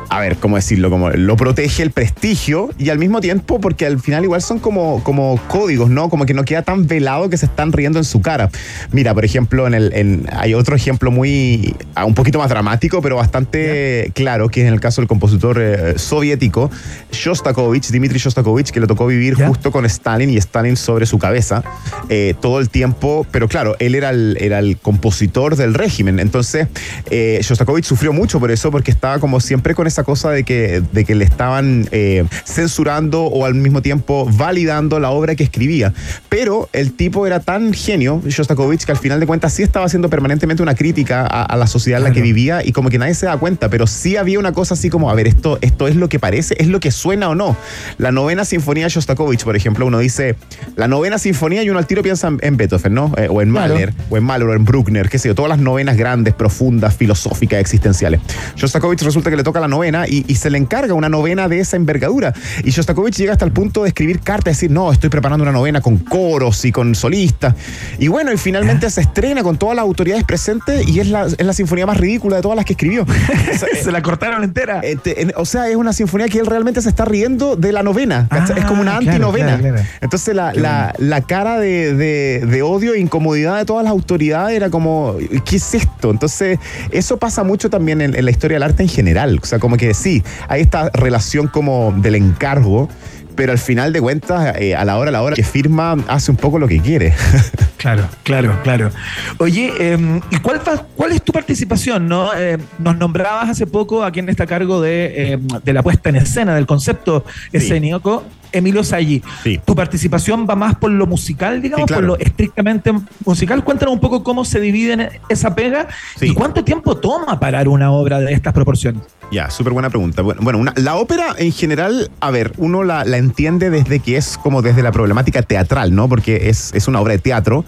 a ver, ¿cómo decirlo? Como lo protege el prestigio y al mismo tiempo porque al final igual son como, como códigos, ¿no? Como que no queda tan velado que se están riendo en su cara. Mira, por ejemplo, en el, en- hay otro ejemplo muy, ah, un poquito más dramático, pero bastante claro, que es en el caso del compositor eh, soviético, Shostakovich, Dmitry Shostakovich, que le tocó vivir justo con Stalin y Stalin sobre su cabeza eh, todo el tiempo, pero claro, él era el, era el compositor del régimen, entonces eh, Shostakovich sufrió mucho por eso, porque estaba como siempre con esa cosa de que, de que le estaban eh, censurando o al mismo tiempo validando la obra que escribía. Pero el tipo era tan genio, Shostakovich, que al final de cuentas sí estaba haciendo permanentemente una crítica a, a la sociedad en la que vivía y como que nadie se da cuenta, pero sí había una cosa así como, a ver, esto, esto es lo que parece, es lo que suena o no. La novena sinfonía de Shostakovich, por ejemplo, uno dice la novena sinfonía y uno al tiro piensa en, en Beethoven, ¿no? Eh, o en Claro. Mahler, o en Mahler, o en Bruckner, qué sé yo, todas las novenas grandes, profundas, filosóficas, existenciales. Shostakovich resulta que le toca la novena novena y, y se le encarga una novena de esa envergadura. Y Shostakovich llega hasta el punto de escribir cartas, decir, no, estoy preparando una novena con coros y con solistas. Y bueno, y finalmente se estrena con todas las autoridades presentes y es la, es la sinfonía más ridícula de todas las que escribió. Sea, Se la cortaron entera. eh, o sea, es una sinfonía que él realmente se está riendo de la novena. es como una Ah, claro, antinovena. claro, claro. Entonces la, la- la cara de, de- de odio e incomodidad de todas las autoridades era como, ¿qué es esto? Entonces, eso pasa mucho también en, en la historia del arte en general. O sea, como que sí, hay esta relación como del encargo. Pero al final de cuentas, eh, a la hora a la hora que firma, hace un poco lo que quiere. Claro, claro, claro. Oye, eh, ¿y cuál, cuál es tu participación? No? Eh, nos nombrabas hace poco a quien está a cargo de, eh, de la puesta en escena, del concepto escénico, Emilio Salli. ¿Tu participación va más por lo musical, digamos, Sí, claro. por lo estrictamente musical? Cuéntanos un poco cómo se divide esa pega y cuánto tiempo toma parar una obra de estas proporciones. Ya, súper buena pregunta. Bueno, bueno, una- la ópera en general, a ver, uno la, la entiende desde que es como desde la problemática teatral, ¿no? Porque es, es una obra de teatro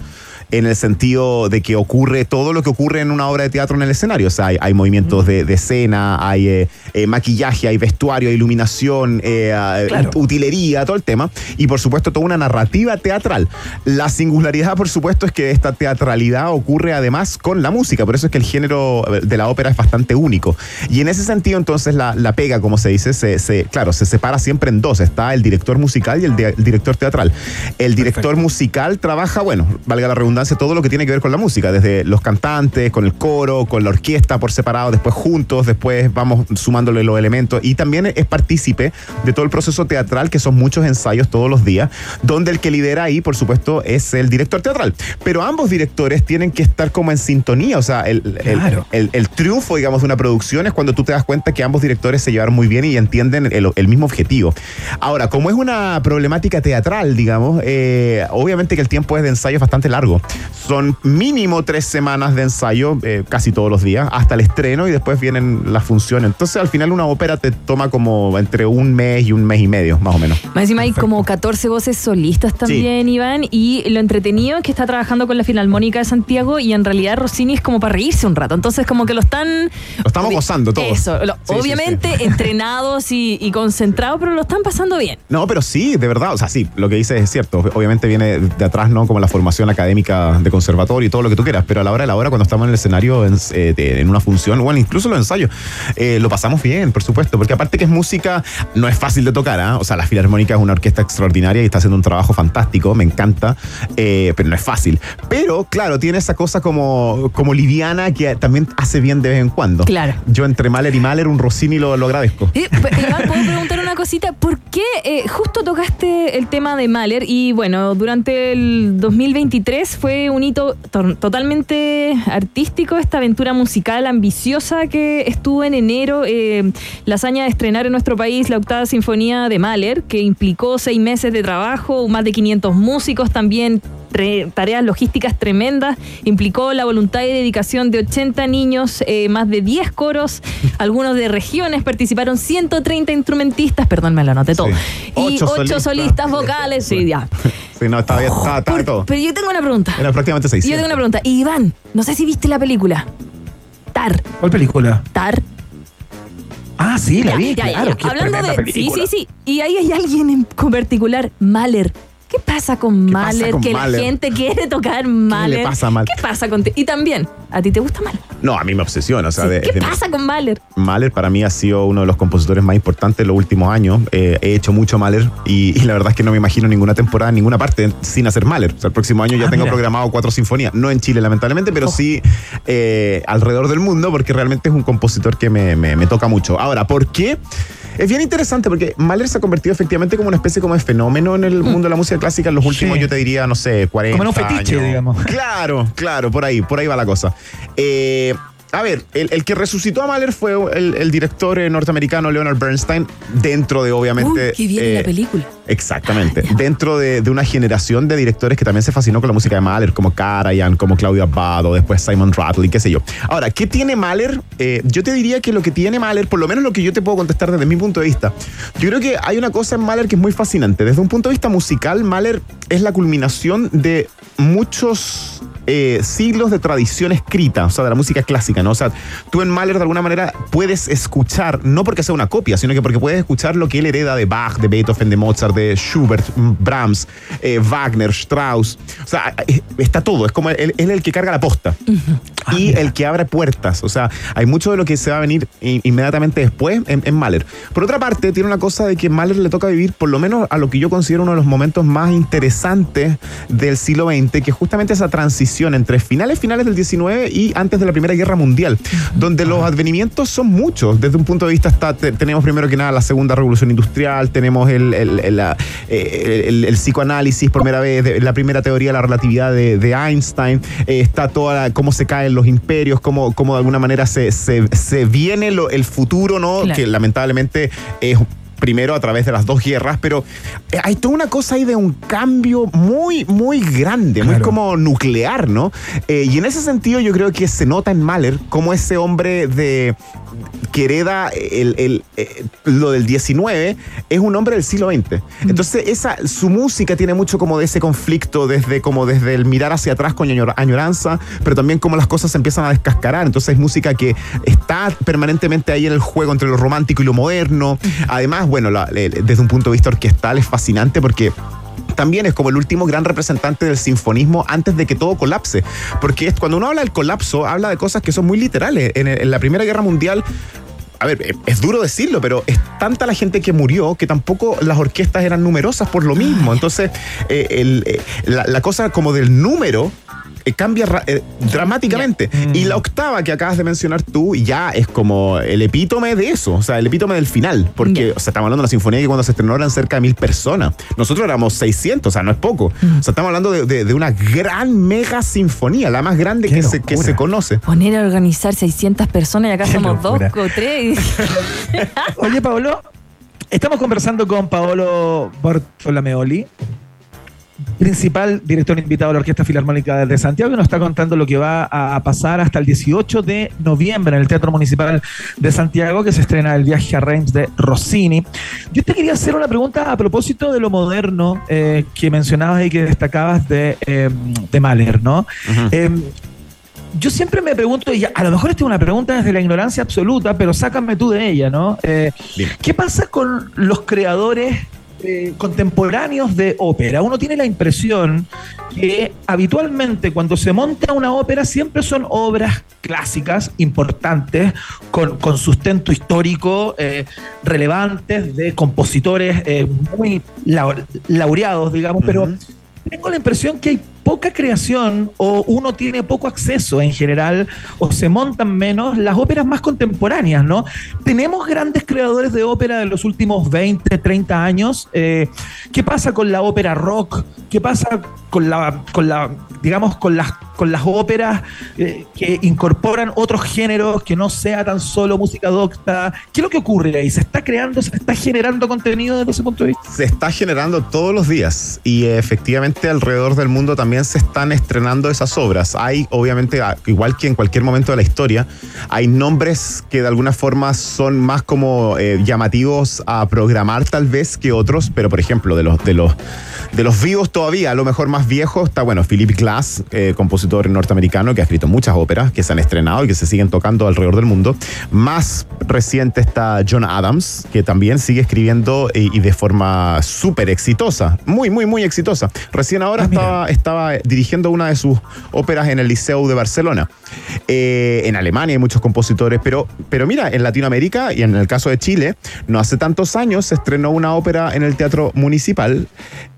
en el sentido de que ocurre todo lo que ocurre en una obra de teatro en el escenario. O sea, hay, hay movimientos de, de escena, hay eh, eh, maquillaje, hay vestuario, hay iluminación, eh, ah, Claro. utilería, todo el tema. Y por supuesto, toda una narrativa teatral. La singularidad, por supuesto, es que esta teatralidad ocurre además con la música. Por eso es que el género de la ópera es bastante único. Y en ese sentido, entonces, la, la pega, como se dice, se, se- claro, se separa siempre en dos. Está el director musical y el, de- el director teatral. El director musical trabaja, bueno, valga la redundancia, todo lo que tiene que ver con la música, desde los cantantes, con el coro, con la orquesta por separado, después juntos, después vamos sumándole los elementos. Y también es partícipe de todo el proceso teatral, que son muchos ensayos todos los días, donde el que lidera ahí, por supuesto, es el director teatral. Pero ambos directores tienen que estar como en sintonía, o sea, el, el- Claro. el, el triunfo, digamos, de una producción es cuando tú te das cuenta que ambos directores se llevaron muy bien y entienden el, el mismo objetivo. Ahora, como es una problemática teatral, digamos, eh, obviamente que el tiempo es de ensayo bastante largo. Son mínimo tres semanas de ensayo, eh, casi todos los días, hasta el estreno y después vienen las funciones. Entonces, al final, una ópera te toma como entre un mes y un mes y medio, más o menos. Más encima hay como 14 voces solistas también, Iván, y lo entretenido es que está trabajando con la Filarmónica de Santiago y en realidad Rossini es como para reírse un rato. Entonces como que lo están... Lo estamos gozando todos. Eso, lo- Sí, sí, obviamente entrenados y, y concentrados, pero lo están pasando bien. No, pero sí, de verdad, o sea, sí, lo que dices es cierto. Obviamente viene de atrás, ¿no? Como la formación académica de conservatorio y todo lo que tú quieras, pero a la hora de la hora, cuando estamos en el escenario, en, eh, de- en una función, bueno, incluso los ensayos, eh, lo pasamos bien, por supuesto, porque aparte que es música, no es fácil de tocar, ¿ah? O sea, la Filarmónica es una orquesta extraordinaria y está haciendo un trabajo fantástico, me encanta, eh, pero no es fácil. Pero, claro, tiene esa cosa como, como liviana que también hace bien de vez en cuando. Claro. Yo entre Mahler y Mahler, un Rossini lo, lo agradezco. Iván, ¿puedo preguntar una cosita? ¿Por qué justo tocaste el tema de Mahler? Y bueno, durante el 2023 fue un hito to- totalmente artístico, esta aventura musical ambiciosa que estuvo en enero, eh, la hazaña de estrenar en nuestro país la octava sinfonía de Mahler, que implicó seis meses de trabajo, más de 500 músicos también. tareas logísticas tremendas, implicó la voluntad y dedicación de 80 niños, eh, más de 10 coros, algunos de regiones, participaron 130 instrumentistas, perdón, me lo anoté todo, y Ocho 8 solistas. solistas. vocales, sí, ya. Sí, no, estaba bien, estaba, estaba de todo. Pero yo tengo una pregunta. Era prácticamente Yo 600. tengo una pregunta. Iván, no sé si viste la película. Tar. ¿Cuál película? Tar. Ah, sí, la Ya, vi, ya, ya, claro. ya. qué Hablando tremenda de. Sí, película. sí, sí. Y ahí hay alguien en con particular, Mahler. ¿Qué pasa con Mahler? con que Mahler? la gente quiere tocar Mahler. pasa a Mahler? ¿Qué pasa con Y también, ¿a ti te gusta Mahler? No, a mí me obsesiona. O sea, de- ¿Qué de- pasa con Mahler? Mahler para mí ha sido uno de los compositores más importantes de los últimos años. Eh, he hecho mucho Mahler y, y la verdad es que no me imagino ninguna temporada en ninguna parte sin hacer Mahler. O sea, el próximo año ya Ah, tengo mira. programado cuatro sinfonías. No en Chile, lamentablemente, pero sí eh, alrededor del mundo porque realmente es un compositor que me, me- me toca mucho. Ahora, ¿por qué? Es bien interesante porque Mahler se ha convertido efectivamente como una especie como de fenómeno en el mundo de la música clásica en los últimos, Sí. yo te diría, no sé, 40 Como en un fetiche, años. digamos. Claro, claro, por ahí, por ahí va la cosa. Eh, a ver, el, el que resucitó a Mahler fue el, el director eh, norteamericano Leonard Bernstein, dentro de obviamente. Uy, qué bien eh, la película. Exactamente. Dentro de, de una generación de directores que también se fascinó con la música de Mahler, como Karajan, como Claudio Abbado, después Simon Rattle y qué sé yo. Ahora, ¿qué tiene Mahler? Eh, yo te diría que lo que tiene Mahler, por lo menos lo que yo te puedo contestar desde mi punto de vista, yo creo que hay una cosa en Mahler que es muy fascinante. Desde un punto de vista musical, Mahler es la culminación de muchos eh, siglos de tradición escrita, o sea, de la música clásica, ¿no? O sea, tú en Mahler de alguna manera puedes escuchar, no porque sea una copia, sino que porque puedes escuchar lo que él hereda de Bach, de Beethoven, de Mozart, de Schubert, Brahms, eh, Wagner, Strauss. O sea, eh, está todo, es como él, es el que carga la posta y el que abre puertas. O sea, hay mucho de lo que se va a venir inmediatamente después en, en Mahler. Por otra parte, tiene una cosa de que Mahler le toca vivir, por lo menos a lo que yo considero uno de los momentos más interesantes del siglo XX, que justamente esa transición entre finales, finales del XIX y antes de la Primera Guerra Mundial, donde los advenimientos son muchos. Desde un punto de vista, está, te- tenemos primero que nada la Segunda Revolución Industrial, tenemos el, el- el- eh, el- psicoanálisis por primera vez, la primera teoría de la relatividad de, de Einstein, eh, está toda la- cómo se caen los imperios, cómo, cómo de alguna manera se, se, se viene lo- el futuro, ¿no? Claro. Que lamentablemente es primero a través de las dos guerras, pero eh, hay toda una cosa ahí de un cambio muy, muy grande, muy Claro. como nuclear, ¿no? Eh, y en ese sentido yo creo que se nota en Mahler como ese hombre de que hereda el, el, eh, lo del 19 es un hombre del siglo XX. Entonces esa, su música tiene mucho como de ese conflicto desde como desde el mirar hacia atrás con añor- añoranza, pero también como las cosas se empiezan a descascarar. Entonces es música que está permanentemente ahí en el juego entre lo romántico y lo moderno. Además, bueno, la- desde un punto de vista orquestal es fascinante porque también es como el último gran representante del sinfonismo antes de que todo colapse. Porque es, cuando uno habla del colapso, habla de cosas que son muy literales. En, en la Primera Guerra Mundial. A ver, es- es duro decirlo, pero es tanta la gente que murió que tampoco las orquestas eran numerosas por lo mismo. Entonces, eh, el, eh, la, la cosa como del número eh, cambia eh, dramáticamente. Y la octava que acabas de mencionar tú ya es como el epítome de eso, o sea, el epítome del final. Porque, o sea, estamos hablando de una sinfonía que cuando se estrenó eran cerca de mil personas. Nosotros éramos 600, o sea, no es poco. O sea, estamos hablando de, de- de una gran mega sinfonía, la más grande que se, que se conoce. Poner a organizar 600 personas y acá Qué somos locura. dos o tres. Oye, Paolo, estamos conversando con Paolo Bortolameoli, principal director invitado de la Orquesta Filarmónica de Santiago, y nos está contando lo que va a pasar hasta el 18 de noviembre en el Teatro Municipal de Santiago, que se estrena el viaje a Reims de Rossini. Yo te quería hacer una pregunta a propósito de lo moderno eh, que mencionabas y que destacabas de, eh, de Mahler, ¿no? Eh, yo siempre me pregunto, y a lo mejor esta es una pregunta desde la ignorancia absoluta, pero sácame tú de ella, ¿no? Eh, ¿Qué pasa con los creadores eh, contemporáneos de ópera? Uno tiene la impresión que habitualmente cuando se monta una ópera siempre son obras clásicas, importantes, con, con sustento histórico, eh, relevantes, de compositores eh, muy lau- laureados, digamos, pero tengo la impresión que hay poca creación o uno tiene poco acceso en general o se montan menos las óperas más contemporáneas, ¿no? Tenemos grandes creadores de ópera de los últimos 20, 30 años. Eh, ¿Qué pasa con la ópera rock? ¿Qué pasa con la, con la digamos, con las, con las óperas eh, que incorporan otros géneros que no sea tan solo música docta? ¿Qué es lo que ocurre ahí? ¿Se está creando, se está generando contenido desde ese punto de vista? se está generando todos los días y efectivamente alrededor del mundo también se están estrenando esas obras. Hay, obviamente, igual que en cualquier momento de la historia, hay nombres que de alguna forma son más como eh, llamativos a programar tal vez que otros, pero por ejemplo, de los, de los, de los vivos todavía, a lo mejor más viejos, está bueno, Philip Glass, eh, compositor norteamericano que ha escrito muchas óperas que se han estrenado y que se siguen tocando alrededor del mundo. Más reciente está John Adams, que también sigue escribiendo y, y de forma súper exitosa, muy, muy, muy exitosa. Recién ahora estaba, estaba dirigiendo una de sus óperas en el Liceu de Barcelona. Eh, en Alemania hay muchos compositores, pero, pero mira, en Latinoamérica y en el caso de Chile, no hace tantos años se estrenó una ópera en el Teatro Municipal,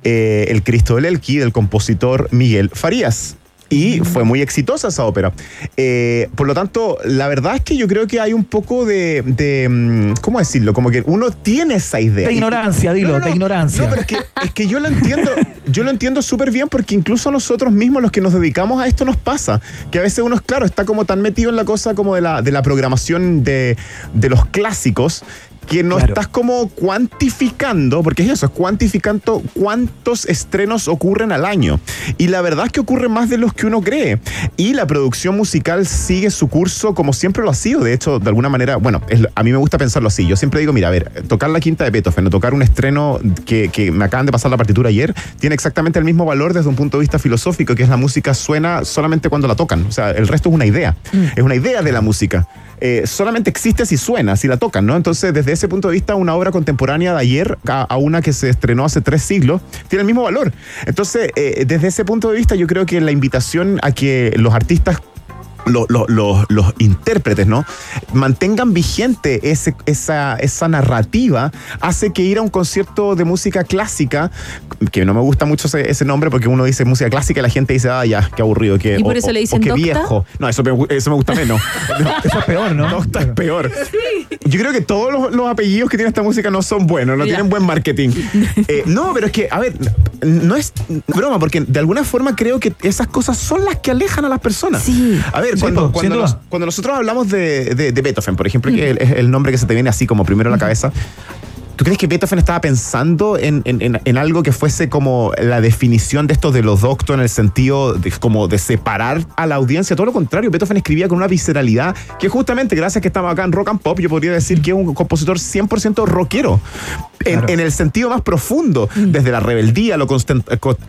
eh, El Cristo del Elqui, del compositor Miguel Farías. Y fue muy exitosa esa ópera. Eh, por lo tanto, la verdad es que yo creo que hay un poco de, de, mm, ¿cómo decirlo? Como que uno tiene esa idea. De ignorancia, dilo, No, no, no. de ignorancia. No, pero es que, es que yo lo entiendo, yo lo entiendo súper bien porque incluso a nosotros mismos, los que nos dedicamos a esto, nos pasa. Que a veces uno, claro, está como tan metido en la cosa como de la, de la programación de, de los clásicos que no estás como cuantificando, porque es eso, es cuantificando cuántos estrenos ocurren al año. Y la verdad es que ocurre más de los que uno cree. Y la producción musical sigue su curso como siempre lo ha sido. De hecho, de alguna manera, bueno, es- a mí me gusta pensarlo así. Yo siempre digo, mira, a ver, tocar la quinta de Beethoven o tocar un estreno que, que me acaban de pasar la partitura ayer, tiene exactamente el mismo valor desde un punto de vista filosófico, que es la música suena solamente cuando la tocan. O sea, el resto es una idea. Es una idea de la música. Eh, solamente existe si suena, si la tocan, ¿no? Entonces, desde ese punto de vista, una obra contemporánea de ayer a, una que se estrenó hace tres siglos tiene el mismo valor. Entonces, eh, desde ese punto de vista, yo creo que la invitación a que los artistas lo- lo- lo- los intérpretes, ¿no? Mantengan vigente ese- esa, esa narrativa, hace que ir a un concierto de música clásica, que no me gusta mucho ese, ese nombre porque uno dice música clásica y la gente dice, ah, ya, qué aburrido, que, ¿Y por o- eso o- le o dicen qué docta? viejo. No, eso eso me gusta menos. Eso es peor, ¿no? Docta es peor. Yo creo que todos los, los apellidos que tiene esta música no son buenos, no Ya. tienen buen marketing. Eh, no, pero es que, a ver, no es broma, porque de alguna forma creo que esas cosas son las que alejan a las personas. Sí. A ver, Sí, cuando, nos- nosotros hablamos de, de- de Beethoven, por ejemplo, que es el nombre que se te viene así como primero a la cabeza, ¿Tú crees que Beethoven estaba pensando en, en- en- en algo que fuese como la definición de esto de los doctos en el sentido de, como de separar a la audiencia? Todo lo contrario, Beethoven escribía con una visceralidad que justamente gracias que estamos acá en Rock and Pop, yo podría decir que es un compositor 100% rockero. En, Claro. en el sentido más profundo, desde la rebeldía, lo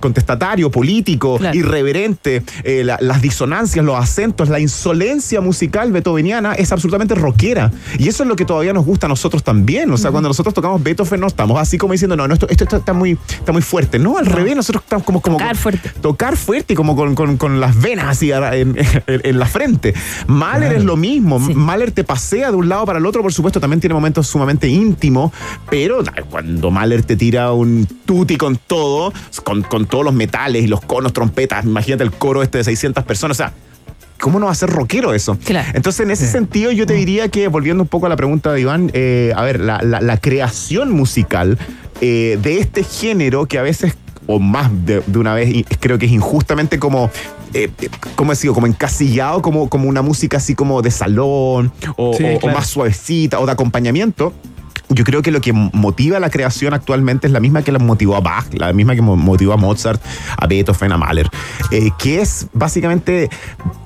contestatario, político, Claro. irreverente, eh, la- las disonancias, los acentos, la insolencia musical beethoveniana es absolutamente rockera. Y eso es lo que todavía nos gusta a nosotros también. O sea, cuando nosotros tocamos Beethoven, no estamos así como diciendo, no, no, esto, esto está, muy, está muy fuerte. No, al revés, nosotros estamos como. como Tocar fuerte. Tocar fuerte y como con, con- con las venas así en, en- en la frente. Mahler Claro. es lo mismo. Sí. Mahler te pasea de un lado para el otro, por supuesto, también tiene momentos sumamente íntimos, pero cuando Mahler te tira un tutti con todo, con, con todos los metales y los conos, trompetas, imagínate el coro este de 600 personas, o sea, ¿Cómo no va a ser rockero eso? Claro. Entonces, en ese Sí. sentido, yo te diría que, volviendo un poco a la pregunta de Iván, eh, a ver, la, la- la creación musical eh, de este género que a veces, o más de, de una vez, y creo que es injustamente como, eh, ¿cómo decirlo? Como encasillado, como, como una música así como de salón, o, Sí, o- más suavecita, o de acompañamiento. Yo creo que lo que motiva la creación actualmente es la misma que la motivó a Bach, la misma que mo- motivó a Mozart, a Beethoven, a Mahler, eh, que es básicamente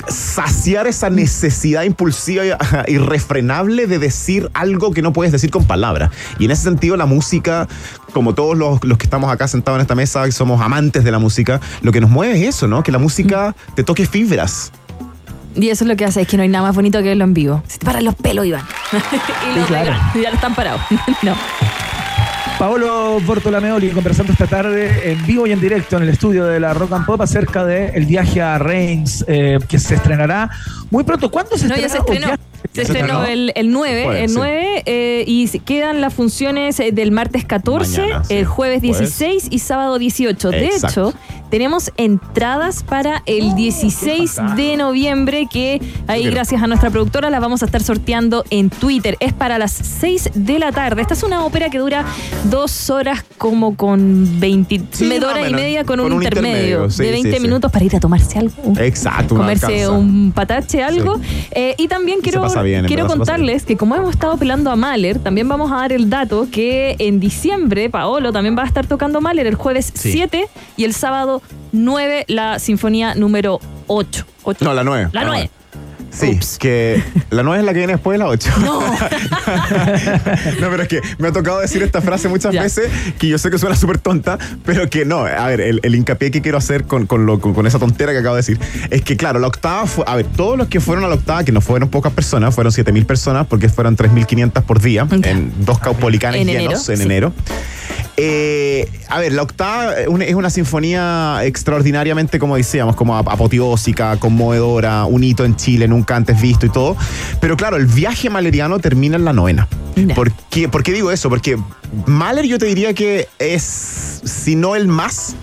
saciar esa necesidad impulsiva y- irrefrenable de decir algo que no puedes decir con palabras. Y en ese sentido la música, como todos los, los que estamos acá sentados en esta mesa, que somos amantes de la música, lo que nos mueve es eso, ¿no? Que la música te toque fibras. Y eso es lo que hace, es que no hay nada más bonito que verlo en vivo. Se te paran los pelos, Iván. y los claro. regalos, ya no están parados. no. Paolo Bortolameoli conversando esta tarde en vivo y en directo en el estudio de la Rock and Pop acerca del viaje a Reims eh, que se estrenará muy pronto. ¿Cuándo se No, ya estrena? se ¿O estrenó. Se ¿Ya se estrenó el, el 9, Jueves, el sí. 9 eh, y quedan las funciones eh, del martes 14, Mañana, sí. el jueves Jueves. 16 y sábado 18. De Exacto. hecho, tenemos entradas para el 16 de noviembre que ahí gracias a nuestra productora las vamos a estar sorteando en Twitter. Es para las 6 de la tarde. Esta es una ópera que dura dos horas como con 20, Sí, y media con, Con un, un intermedio, intermedio, sí, de 20 sí, sí. minutos para ir a tomarse algo Exacto. comerse un patache, algo. Eh, y también quiero, pasa bien, en quiero contarles que como hemos estado apelando a Mahler, también vamos a dar el dato que en diciembre Paolo también va a estar tocando Mahler el jueves Sí. 7 y el sábado 9 la sinfonía número 8. No, la 9. La 9. Sí, que la 9 es la que viene después de la 8. No. No, pero es que me ha tocado decir esta frase muchas Ya. veces que yo sé que suena súper tonta, pero que no. A ver, el, el hincapié que quiero hacer con, con, lo- con- esa tontera que acabo de decir es que, claro, la octava fue. A ver, todos los que fueron a la octava, que no fueron pocas personas, fueron 7.000 personas porque fueron 3.500 por día Ya. en dos caupolicanes En llenos enero, en sí. enero. Eh, a ver, la octava es una- es una sinfonía extraordinariamente, como decíamos, como ap- apoteósica, conmovedora, un hito en Chile nunca antes visto y todo. Pero claro, el viaje maleriano termina en la novena. Ya. ¿Por qué, por qué digo eso? Porque Mahler yo te diría que es, si no el más,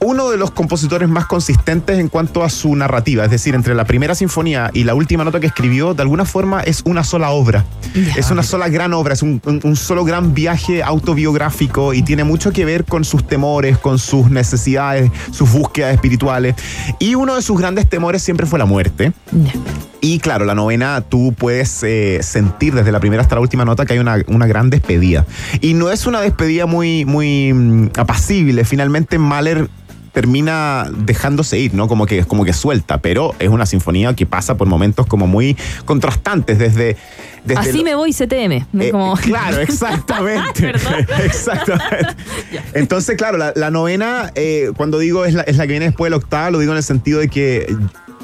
uno de los compositores más consistentes en cuanto a su narrativa. Es decir, entre la primera sinfonía y la última nota que escribió, de alguna forma es una sola obra. Es una sola gran obra, es un, un- un solo gran viaje autobiográfico y tiene mucho que ver con sus temores, con sus necesidades, sus búsquedas espirituales. Y uno de sus grandes temores siempre fue la muerte. Ya. y claro, la novena tú puedes eh, sentir desde la primera hasta la última nota que hay una, una gran despedida. Y no es una despedida muy, muy mm, apacible. Finalmente Mahler termina dejándose ir, ¿no? Como que, como que suelta, pero es una sinfonía que pasa por momentos como muy contrastantes desde... desde Así lo- me voy CTM. eh, como- Claro, exactamente. exactamente. Entonces, claro, la, la novena, eh, cuando digo es la, es la que viene después de la octava, lo digo en el sentido de que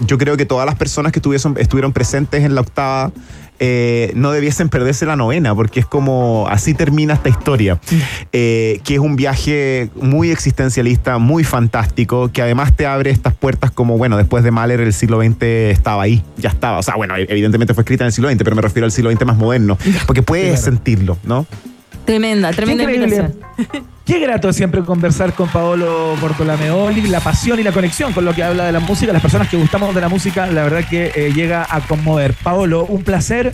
yo creo que todas las personas que estuvieron presentes en la octava eh, no debiesen perderse la novena, porque es como así termina esta historia, eh, que es un viaje muy existencialista, muy fantástico, que además te abre estas puertas como, bueno, después de Mahler el siglo XX estaba ahí, ya estaba, o sea, bueno, evidentemente fue escrita en el siglo XX, pero me refiero al siglo XX más moderno, porque puedes sentirlo, ¿no? Tremenda, tremenda increíble. Qué grato siempre conversar con Paolo Bortolameoli, la pasión y la conexión con lo que habla de la música. Las personas que gustamos de la música, la verdad que eh, llega a conmover. Paolo, un placer,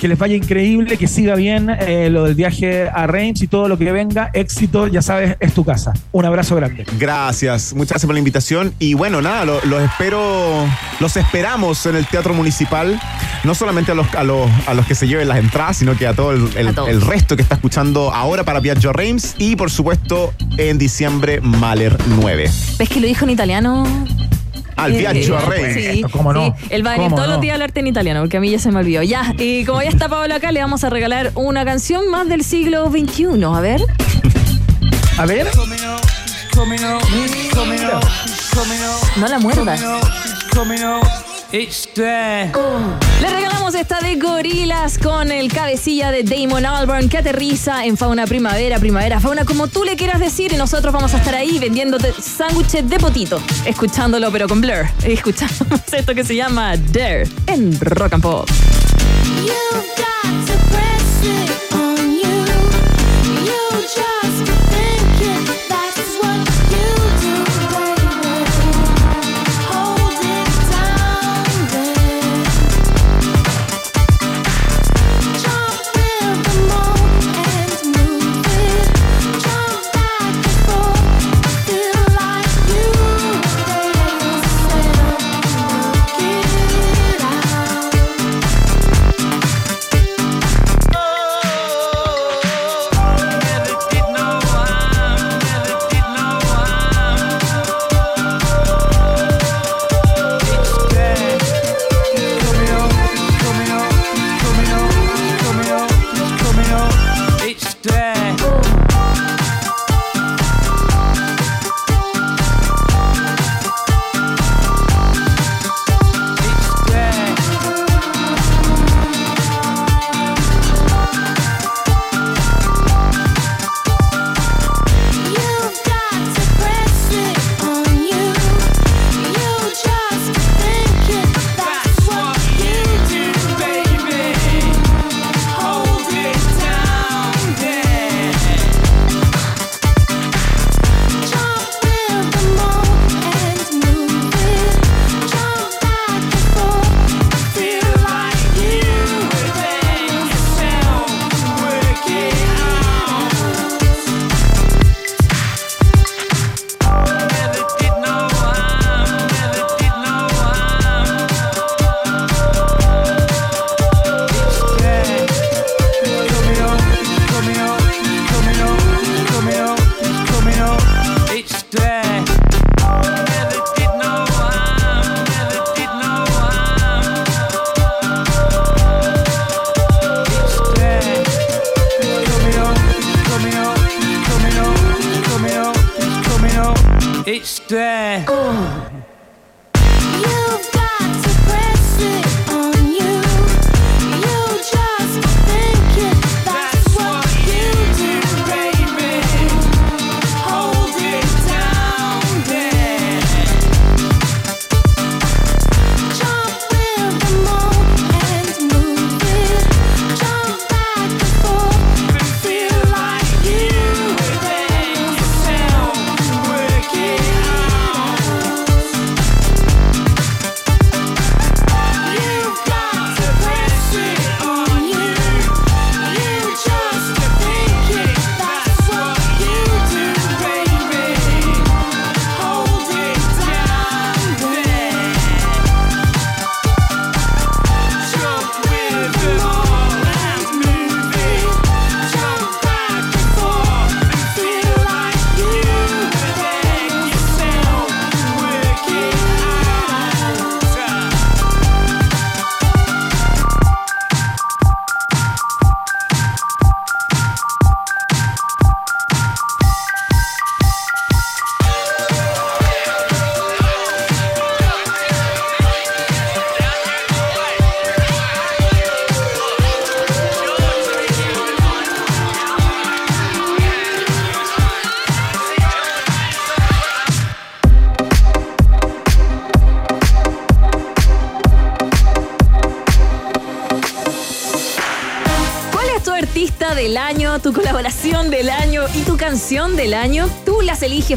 que les vaya increíble, que siga bien eh, lo del viaje a Reims y todo lo que venga. Éxito, ya sabes, es tu casa. Un abrazo grande. Gracias, muchas gracias por la invitación. Y bueno, nada, lo- los espero, los esperamos en el Teatro Municipal, no solamente a los, a los, a los que se lleven las entradas, sino que a todo el, el- A todos. el resto que está escuchando ahora para Viaggio Reims y por supuesto en diciembre Mahler 9. ¿Ves que lo dijo en italiano? Al eh, Reims. Sí, ¿Cómo no? sí. Él va a venir ¿Cómo todos no? los días a hablarte en italiano, porque a mí ya se me olvidó. Ya, y como ya está Pablo acá, le vamos a regalar una canción más del siglo XXI. A ver. A ver. No la muerdas. Le regalamos esta de gorilas con el cabecilla de Damon Albarn que aterriza en fauna primavera, primavera, fauna, como tú le quieras decir. Y nosotros vamos a estar ahí vendiéndote sándwiches de potito, escuchándolo pero con blur. Escuchamos esto que se llama Dare en Rock and Pop.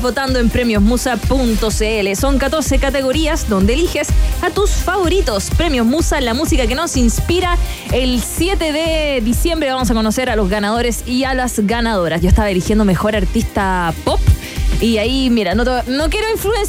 Votando en premiosmusa.cl. Son 14 categorías donde eliges a tus favoritos. Premios Musa, la música que nos inspira. El 7 de diciembre vamos a conocer a los ganadores y a las ganadoras. Yo estaba eligiendo mejor artista pop. Y ahí, mira, no, no quiero influenciar